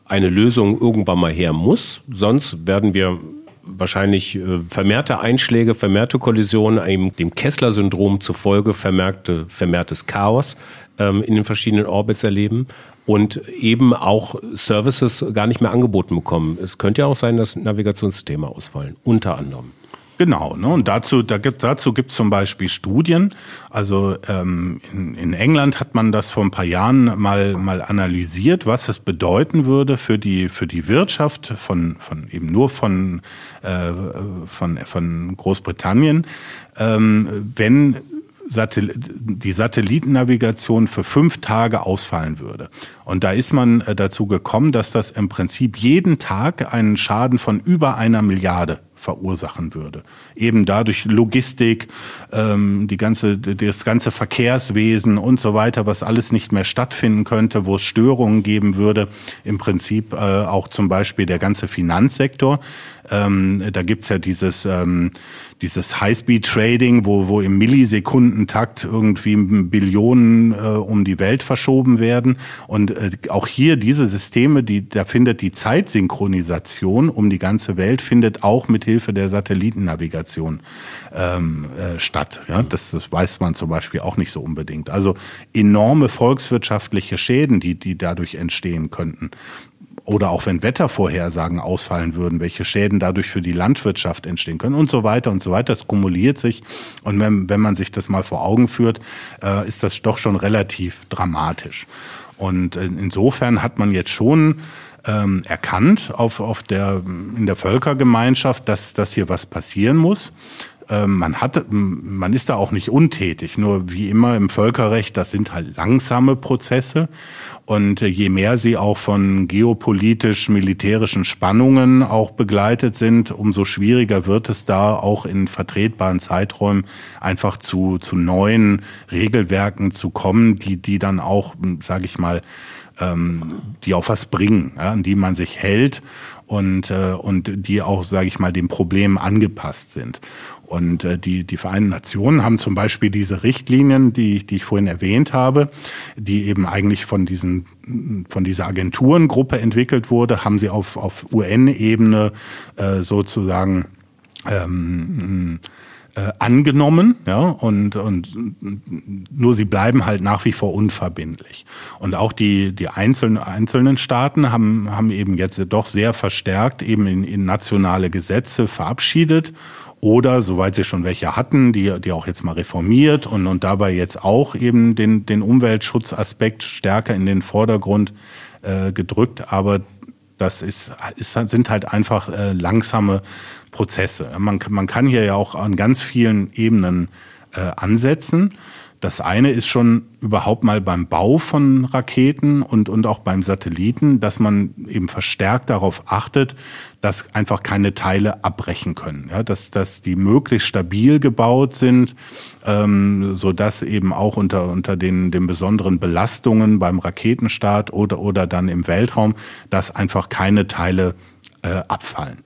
eine Lösung irgendwann mal her muss, sonst werden wir wahrscheinlich äh, vermehrte Einschläge, vermehrte Kollisionen, eben dem Kessler-Syndrom zufolge vermerkte, vermehrtes Chaos ähm, in den verschiedenen Orbits erleben und eben auch Services gar nicht mehr angeboten bekommen. Es könnte ja auch sein, dass Navigationssysteme ausfallen, unter anderem. Genau, ne? und dazu, da gibt, dazu gibt es zum Beispiel Studien. Also ähm, in, in England hat man das vor ein paar Jahren mal, mal analysiert, was es bedeuten würde für die, für die Wirtschaft von, von eben nur von, äh, von, von Großbritannien, ähm, wenn Satelli die Satellitennavigation für fünf Tage ausfallen würde. Und da ist man äh, dazu gekommen, dass das im Prinzip jeden Tag einen Schaden von über einer Milliarde verursachen würde. Eben dadurch Logistik, ähm, die ganze, das ganze Verkehrswesen und so weiter, was alles nicht mehr stattfinden könnte, wo es Störungen geben würde. Im Prinzip äh, auch zum Beispiel der ganze Finanzsektor. Ähm, da gibt's ja dieses, ähm, dieses High-Speed-Trading, wo, wo im Millisekundentakt irgendwie Billionen äh, um die Welt verschoben werden. Und äh, auch hier diese Systeme, die, da findet die Zeitsynchronisation um die ganze Welt, findet auch mit Hilfe der Satellitennavigation ähm, äh, statt. Ja, das, das weiß man zum Beispiel auch nicht so unbedingt. Also enorme volkswirtschaftliche Schäden, die, die dadurch entstehen könnten oder auch wenn Wettervorhersagen ausfallen würden, welche Schäden dadurch für die Landwirtschaft entstehen können und so weiter und so weiter. Das kumuliert sich. Und wenn, wenn man sich das mal vor Augen führt, äh, ist das doch schon relativ dramatisch. Und insofern hat man jetzt schon ähm, erkannt auf, auf der, in der Völkergemeinschaft, dass, dass hier was passieren muss. Ähm, man hat, man ist da auch nicht untätig. Nur wie immer im Völkerrecht, das sind halt langsame Prozesse. Und äh, je mehr sie auch von geopolitisch-militärischen Spannungen auch begleitet sind, umso schwieriger wird es da auch in vertretbaren Zeiträumen einfach zu, zu neuen Regelwerken zu kommen, die, die dann auch, sage ich mal, ähm, die auch was bringen, ja, an die man sich hält und, äh, und die auch, sage ich mal, dem Problem angepasst sind. Und äh, die, die Vereinten Nationen haben zum Beispiel diese Richtlinien, die, die ich vorhin erwähnt habe, die eben eigentlich von diesen von dieser Agenturengruppe entwickelt wurde, haben sie auf, auf UN-Ebene äh, sozusagen ähm, äh, angenommen, ja, und, und nur sie bleiben halt nach wie vor unverbindlich. Und auch die, die einzelnen, einzelnen Staaten haben, haben eben jetzt doch sehr verstärkt eben in, in nationale Gesetze verabschiedet oder soweit sie schon welche hatten, die, die auch jetzt mal reformiert und, und dabei jetzt auch eben den, den Umweltschutzaspekt stärker in den Vordergrund äh, gedrückt. Aber das ist, ist, sind halt einfach äh, langsame Prozesse. Man, man kann hier ja auch an ganz vielen Ebenen äh, ansetzen. Das eine ist schon überhaupt mal beim Bau von Raketen und, und auch beim Satelliten, dass man eben verstärkt darauf achtet, dass einfach keine Teile abbrechen können. Ja, dass, dass die möglichst stabil gebaut sind, ähm, so dass eben auch unter, unter den, den besonderen Belastungen beim Raketenstart oder, oder dann im Weltraum, dass einfach keine Teile äh, abfallen.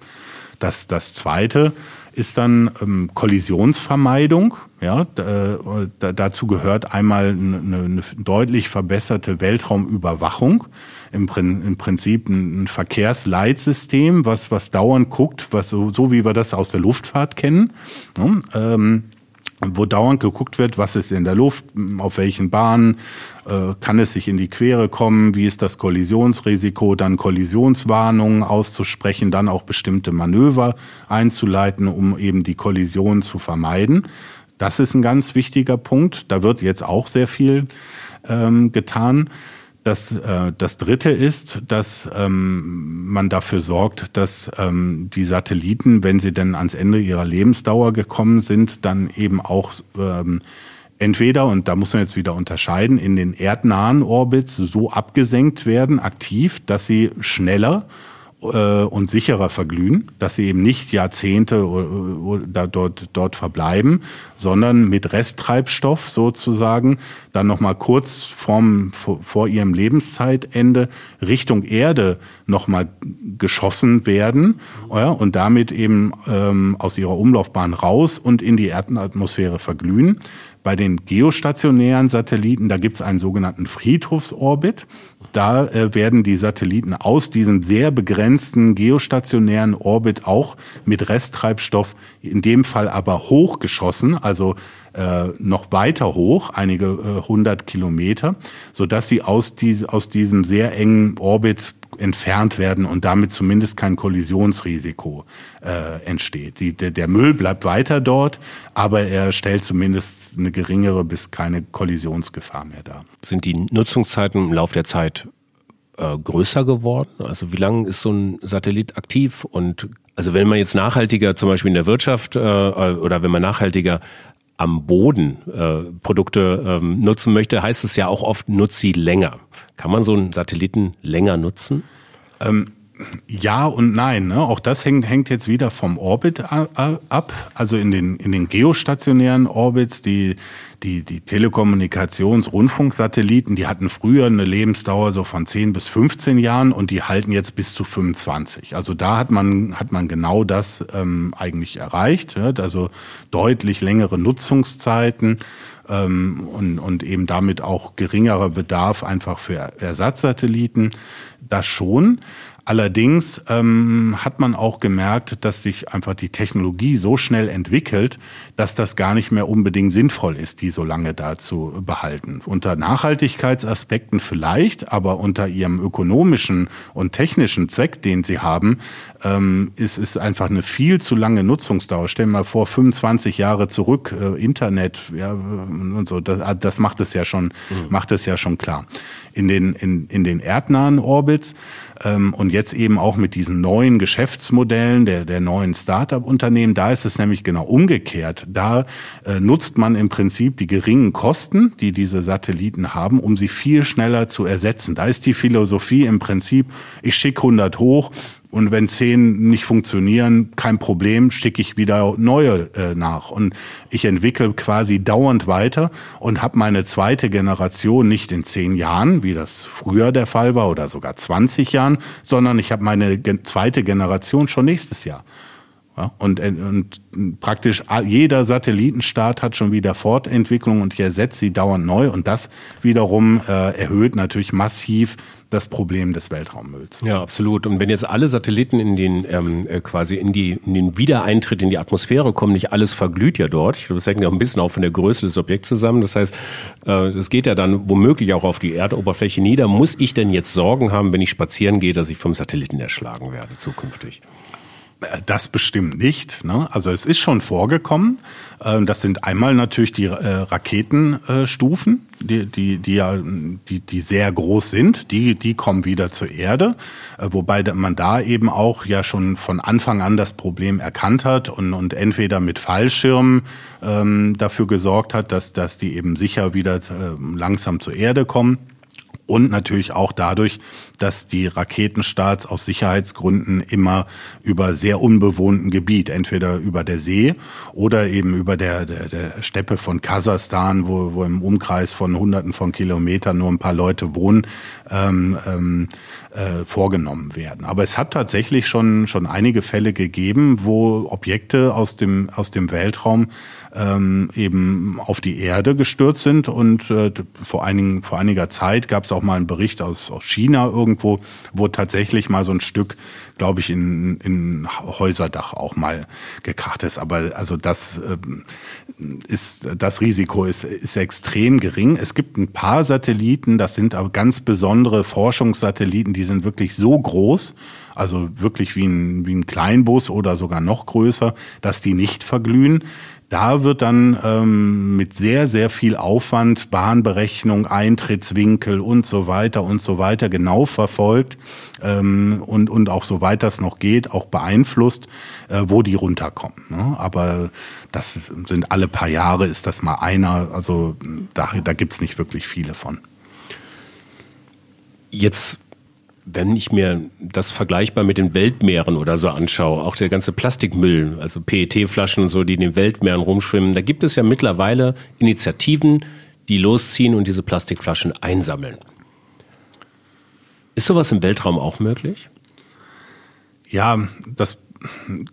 Das, das zweite ist dann ähm, Kollisionsvermeidung. Ja, da, dazu gehört einmal eine, eine deutlich verbesserte Weltraumüberwachung. Im, im Prinzip ein, Verkehrsleitsystem, was, was dauernd guckt, was so, so wie wir das aus der Luftfahrt kennen. Ja, ähm, wo dauernd geguckt wird, was ist in der Luft, auf welchen Bahnen, äh, kann es sich in die Quere kommen, wie ist das Kollisionsrisiko, dann Kollisionswarnungen auszusprechen, dann auch bestimmte Manöver einzuleiten, um eben die Kollision zu vermeiden. Das ist ein ganz wichtiger Punkt. Da wird jetzt auch sehr viel ähm, getan. Das, äh, das Dritte ist, dass ähm, man dafür sorgt, dass ähm, die Satelliten, wenn sie denn ans Ende ihrer Lebensdauer gekommen sind, dann eben auch ähm, entweder, und da muss man jetzt wieder unterscheiden, in den erdnahen Orbits so abgesenkt werden, aktiv, dass sie schneller äh, und sicherer verglühen, dass sie eben nicht Jahrzehnte oder dort, dort verbleiben, sondern mit Resttreibstoff sozusagen dann nochmal kurz vorm, vor, vor ihrem Lebenszeitende Richtung Erde nochmal geschossen werden ja, und damit eben ähm, aus ihrer Umlaufbahn raus und in die Erdenatmosphäre verglühen. Bei den geostationären Satelliten, da gibt es einen sogenannten Friedhofsorbit. Da äh, werden die Satelliten aus diesem sehr begrenzten geostationären Orbit auch mit Resttreibstoff, in dem Fall aber hochgeschossen, also äh, noch weiter hoch, einige äh, hundert Kilometer, so dass sie aus, die, aus diesem sehr engen Orbit entfernt werden und damit zumindest kein Kollisionsrisiko äh, entsteht. Die, der, der Müll bleibt weiter dort, aber er stellt zumindest eine geringere bis keine Kollisionsgefahr mehr dar. Sind die Nutzungszeiten im Laufe der Zeit äh, größer geworden? Also wie lange ist so ein Satellit aktiv? Und also wenn man jetzt nachhaltiger zum Beispiel in der Wirtschaft äh, oder wenn man nachhaltiger am Boden äh, Produkte ähm, nutzen möchte, heißt es ja auch oft, nutze sie länger. Kann man so einen Satelliten länger nutzen? Ähm, ja und nein. Ne? Auch das hängt, hängt jetzt wieder vom Orbit ab. Also in den, in den geostationären Orbits, die die, die Telekommunikations-Rundfunksatelliten, die hatten früher eine Lebensdauer so von 10 bis 15 Jahren und die halten jetzt bis zu 25. Also da hat man, hat man genau das ähm, eigentlich erreicht. Ja? Also deutlich längere Nutzungszeiten ähm, und, und eben damit auch geringerer Bedarf einfach für Ersatzsatelliten. Das schon. Allerdings ähm, hat man auch gemerkt, dass sich einfach die Technologie so schnell entwickelt, dass das gar nicht mehr unbedingt sinnvoll ist, die so lange da zu behalten. Unter Nachhaltigkeitsaspekten vielleicht, aber unter ihrem ökonomischen und technischen Zweck, den sie haben, ähm, ist es einfach eine viel zu lange Nutzungsdauer. Stell dir mal vor, 25 Jahre zurück, äh, Internet, ja, und so, das, das macht es ja schon, mhm. macht es ja schon klar. In den, in, in den erdnahen Orbits ähm, und jetzt eben auch mit diesen neuen Geschäftsmodellen der, der neuen Start-up-Unternehmen, da ist es nämlich genau umgekehrt. Da äh, nutzt man im Prinzip die geringen Kosten, die diese Satelliten haben, um sie viel schneller zu ersetzen. Da ist die Philosophie im Prinzip, ich schicke 100 hoch, und wenn zehn nicht funktionieren, kein Problem, schicke ich wieder neue äh, nach. Und ich entwickle quasi dauernd weiter und habe meine zweite Generation nicht in zehn Jahren, wie das früher der Fall war, oder sogar 20 Jahren, sondern ich habe meine zweite Generation schon nächstes Jahr. Ja, und, äh, und praktisch jeder Satellitenstart hat schon wieder Fortentwicklung und ich ersetze sie dauernd neu. Und das wiederum äh, erhöht natürlich massiv das Problem des Weltraummülls. Ja, absolut. Und wenn jetzt alle Satelliten in den ähm, äh, quasi in die in den Wiedereintritt in die Atmosphäre kommen, nicht alles verglüht ja dort. Das hängt ja auch ein bisschen auch von der Größe des Objekts zusammen. Das heißt, äh, es geht ja dann womöglich auch auf die Erdoberfläche nieder. Muss ich denn jetzt Sorgen haben, wenn ich spazieren gehe, dass ich vom Satelliten erschlagen werde zukünftig? Das bestimmt nicht. Ne? Also es ist schon vorgekommen. Ähm, das sind einmal natürlich die äh, Raketenstufen, die, die, die ja, die, die sehr groß sind. Die, die kommen wieder zur Erde, äh, wobei man da eben auch ja schon von Anfang an das Problem erkannt hat und, und entweder mit Fallschirmen ähm, dafür gesorgt hat, dass, dass die eben sicher wieder äh, langsam zur Erde kommen und natürlich auch dadurch, dass die Raketenstarts aus Sicherheitsgründen immer über sehr unbewohnten Gebiet, entweder über der See oder eben über der, der, der Steppe von Kasachstan, wo, wo im Umkreis von Hunderten von Kilometern nur ein paar Leute wohnen, ähm, ähm, äh, vorgenommen werden. Aber es hat tatsächlich schon, schon einige Fälle gegeben, wo Objekte aus dem, aus dem Weltraum ähm, eben auf die Erde gestürzt sind. Und äh, vor, einigen, vor einiger Zeit gab es auch mal einen Bericht aus, aus China irgendwo, wo tatsächlich mal so ein Stück, glaube ich, in, in Häuserdach auch mal gekracht ist. Aber also das äh, ist das Risiko ist, ist extrem gering. Es gibt ein paar Satelliten, das sind aber ganz besondere Forschungssatelliten, die sind wirklich so groß, also wirklich wie ein, wie ein Kleinbus oder sogar noch größer, dass die nicht verglühen. Da wird dann ähm, mit sehr, sehr viel Aufwand Bahnberechnung, Eintrittswinkel und so weiter und so weiter genau verfolgt ähm, und, und auch soweit das noch geht, auch beeinflusst, äh, wo die runterkommen. Ne? Aber das sind alle paar Jahre, ist das mal einer, also da, da gibt's nicht wirklich viele von. Jetzt wenn ich mir das vergleichbar mit den Weltmeeren oder so anschaue, auch der ganze Plastikmüll, also PET-Flaschen und so, die in den Weltmeeren rumschwimmen, da gibt es ja mittlerweile Initiativen, die losziehen und diese Plastikflaschen einsammeln. Ist sowas im Weltraum auch möglich? Ja, das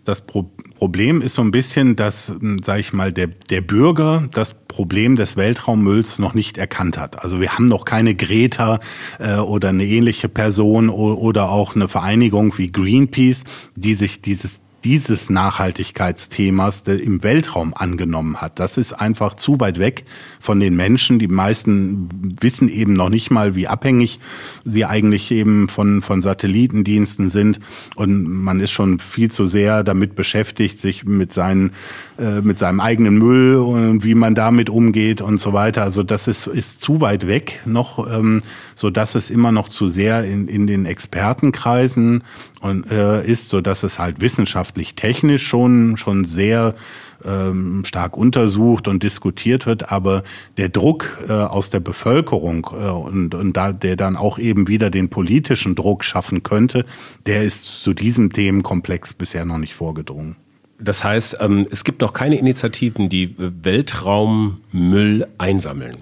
das Pro Problem ist so ein bisschen, dass, sage ich mal, der, der Bürger das Problem des Weltraummülls noch nicht erkannt hat. Also wir haben noch keine Greta äh, oder eine ähnliche Person oder auch eine Vereinigung wie Greenpeace, die sich dieses dieses Nachhaltigkeitsthemas im Weltraum angenommen hat. Das ist einfach zu weit weg von den Menschen. Die meisten wissen eben noch nicht mal, wie abhängig sie eigentlich eben von, von Satellitendiensten sind. Und man ist schon viel zu sehr damit beschäftigt, sich mit seinen äh, mit seinem eigenen Müll und wie man damit umgeht und so weiter. Also das ist, ist zu weit weg noch, ähm, so dass es immer noch zu sehr in, in den Expertenkreisen und, äh, ist, so dass es halt wissenschaftlich technisch schon, schon sehr ähm, stark untersucht und diskutiert wird, aber der Druck äh, aus der Bevölkerung äh, und, und da, der dann auch eben wieder den politischen Druck schaffen könnte, der ist zu diesem Themenkomplex bisher noch nicht vorgedrungen. Das heißt, ähm, es gibt noch keine Initiativen, die Weltraummüll einsammeln.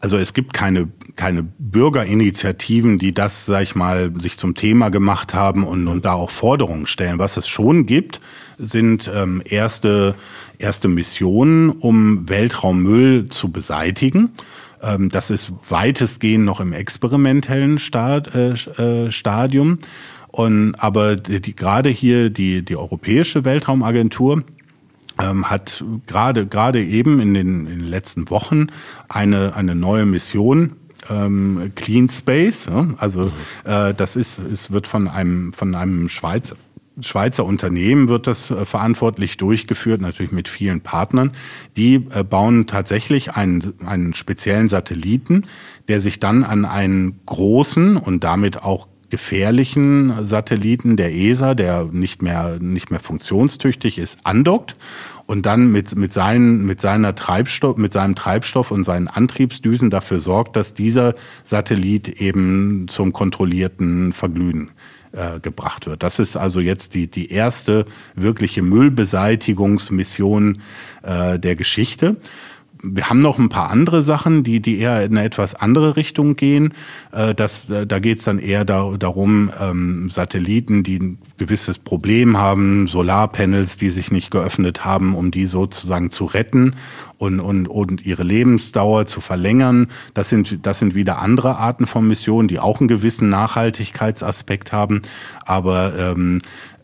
Also es gibt keine, keine Bürgerinitiativen, die das, sag ich mal, sich zum Thema gemacht haben und, und da auch Forderungen stellen. Was es schon gibt, sind ähm, erste, erste Missionen, um Weltraummüll zu beseitigen. Ähm, das ist weitestgehend noch im experimentellen Stad, äh, äh Stadium. Und aber die, die gerade hier die die europäische Weltraumagentur ähm, hat gerade gerade eben in den, in den letzten Wochen eine eine neue Mission ähm, Clean Space. Ja? Also äh, das ist es wird von einem von einem Schweizer Schweizer Unternehmen wird das äh, verantwortlich durchgeführt, natürlich mit vielen Partnern. Die äh, bauen tatsächlich einen, einen speziellen Satelliten, der sich dann an einen großen und damit auch gefährlichen Satelliten der ESA, der nicht mehr, nicht mehr funktionstüchtig ist, andockt und dann mit, mit, seinen, mit, seiner Treibstoff, mit seinem Treibstoff und seinen Antriebsdüsen dafür sorgt, dass dieser Satellit eben zum kontrollierten Verglühen äh, gebracht wird. Das ist also jetzt die, die erste wirkliche Müllbeseitigungsmission äh, der Geschichte wir haben noch ein paar andere Sachen, die, die eher in eine etwas andere Richtung gehen. Äh, das, äh, da geht es dann eher da, darum, ähm, Satelliten, die ein gewisses Problem haben, Solarpanels, die sich nicht geöffnet haben, um die sozusagen zu retten und, und, und ihre Lebensdauer zu verlängern. Das sind, das sind wieder andere Arten von Missionen, die auch einen gewissen Nachhaltigkeitsaspekt haben. Aber ähm, äh,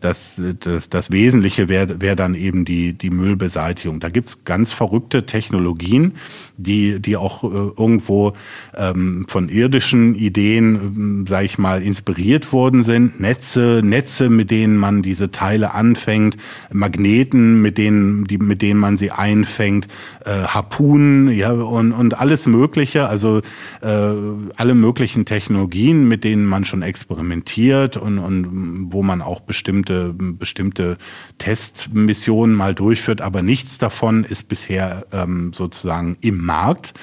das, das, das Wesentliche wäre wär dann eben die, die Müllbeseitigung. Da gibt's ganz verrückte Technologien, die, die auch äh, irgendwo ähm, von irdischen Ideen, ähm, sage ich mal, inspiriert worden sind. Netze, Netze, mit denen man diese Teile anfängt, Magneten, mit denen, die, mit denen man sie einfängt, äh, Harpunen, ja, und, und alles Mögliche, also äh, alle möglichen Technologien, mit denen man schon experimentiert und, und wo man auch bestimmte, bestimmte Testmissionen mal durchführt, aber nichts davon ist bisher ähm, sozusagen im Markt.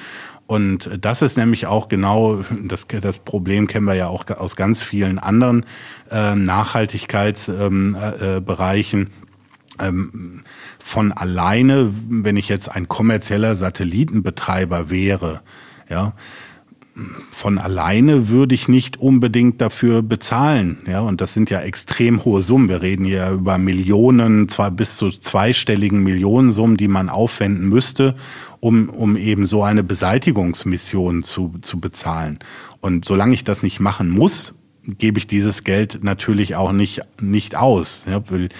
Und das ist nämlich auch genau, das, das Problem kennen wir ja auch aus ganz vielen anderen äh, Nachhaltigkeitsbereichen. Ähm, äh, ähm, von alleine, wenn ich jetzt ein kommerzieller Satellitenbetreiber wäre, ja, von alleine würde ich nicht unbedingt dafür bezahlen. Ja, und das sind ja extrem hohe Summen. Wir reden hier über Millionen, zwar bis zu zweistelligen Millionensummen, die man aufwenden müsste, um, um eben so eine Beseitigungsmission zu, zu bezahlen. Und solange ich das nicht machen muss, gebe ich dieses Geld natürlich auch nicht, nicht aus. Ja, weil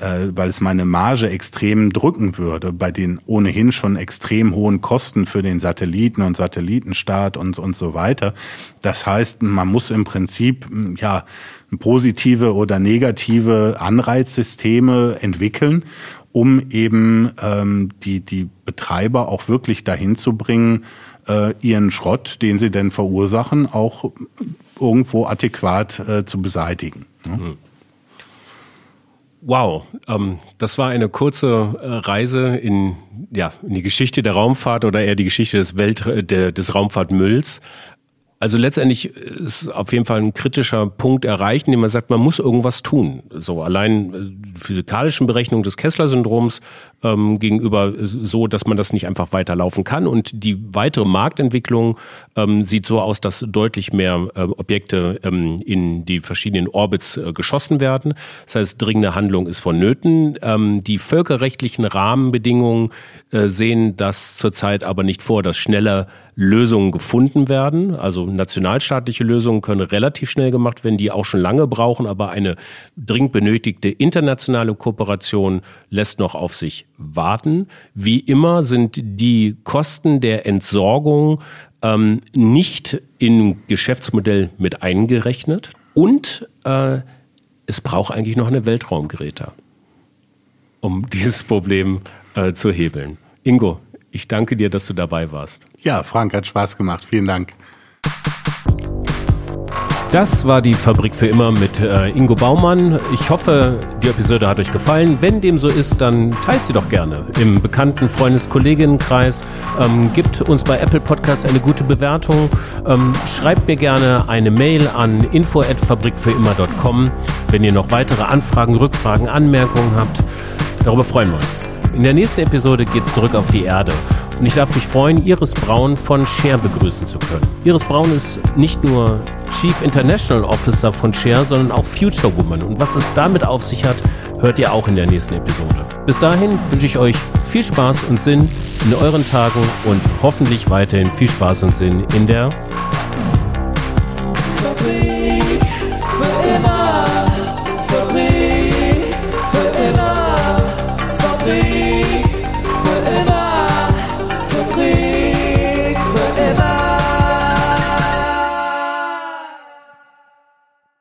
äh, weil es meine Marge extrem drücken würde bei den ohnehin schon extrem hohen Kosten für den Satelliten und Satellitenstart und, und so weiter. Das heißt, man muss im Prinzip ja positive oder negative Anreizsysteme entwickeln, um eben ähm, die, die Betreiber auch wirklich dahin zu bringen, äh, ihren Schrott, den sie denn verursachen, auch irgendwo adäquat äh, zu beseitigen. Ne? Mhm. Wow, ähm, das war eine kurze äh, Reise in, ja, in die Geschichte der Raumfahrt oder eher die Geschichte des Welt, äh, der, des Raumfahrtmülls. Also letztendlich ist auf jeden Fall ein kritischer Punkt erreicht, indem man sagt, man muss irgendwas tun. So allein äh, physikalischen Berechnungen des Kessler-Syndroms ähm, gegenüber so, dass man das nicht einfach weiterlaufen kann. Und die weitere Marktentwicklung ähm, sieht so aus, dass deutlich mehr äh, Objekte ähm, in die verschiedenen Orbits äh, geschossen werden. Das heißt, dringende Handlung ist vonnöten. Ähm, die völkerrechtlichen Rahmenbedingungen äh, sehen das zurzeit aber nicht vor, dass schneller Lösungen gefunden werden. Also nationalstaatliche Lösungen können relativ schnell gemacht werden, die auch schon lange brauchen, aber eine dringend benötigte internationale Kooperation lässt noch auf sich warten. Wie immer sind die Kosten der Entsorgung ähm, nicht im Geschäftsmodell mit eingerechnet und äh, es braucht eigentlich noch eine Weltraumgeräte, um [laughs] dieses Problem äh, zu hebeln. Ingo, ich danke dir, dass du dabei warst. Ja, Frank, hat Spaß gemacht. Vielen Dank. Das war die Fabrik für immer mit äh, Ingo Baumann. Ich hoffe, die Episode hat euch gefallen. Wenn dem so ist, dann teilt sie doch gerne im bekannten Freundes-Kolleginnenkreis. Ähm, gibt uns bei Apple Podcast eine gute Bewertung. Ähm, schreibt mir gerne eine Mail an info@fabrikfürimmer.com, wenn ihr noch weitere Anfragen, Rückfragen, Anmerkungen habt. Darüber freuen wir uns. In der nächsten Episode geht es zurück auf die Erde. Und ich darf mich freuen, Iris Braun von Share begrüßen zu können. Iris Braun ist nicht nur Chief International Officer von Share, sondern auch Future Woman. Und was es damit auf sich hat, hört ihr auch in der nächsten Episode. Bis dahin wünsche ich euch viel Spaß und Sinn in euren Tagen und hoffentlich weiterhin viel Spaß und Sinn in der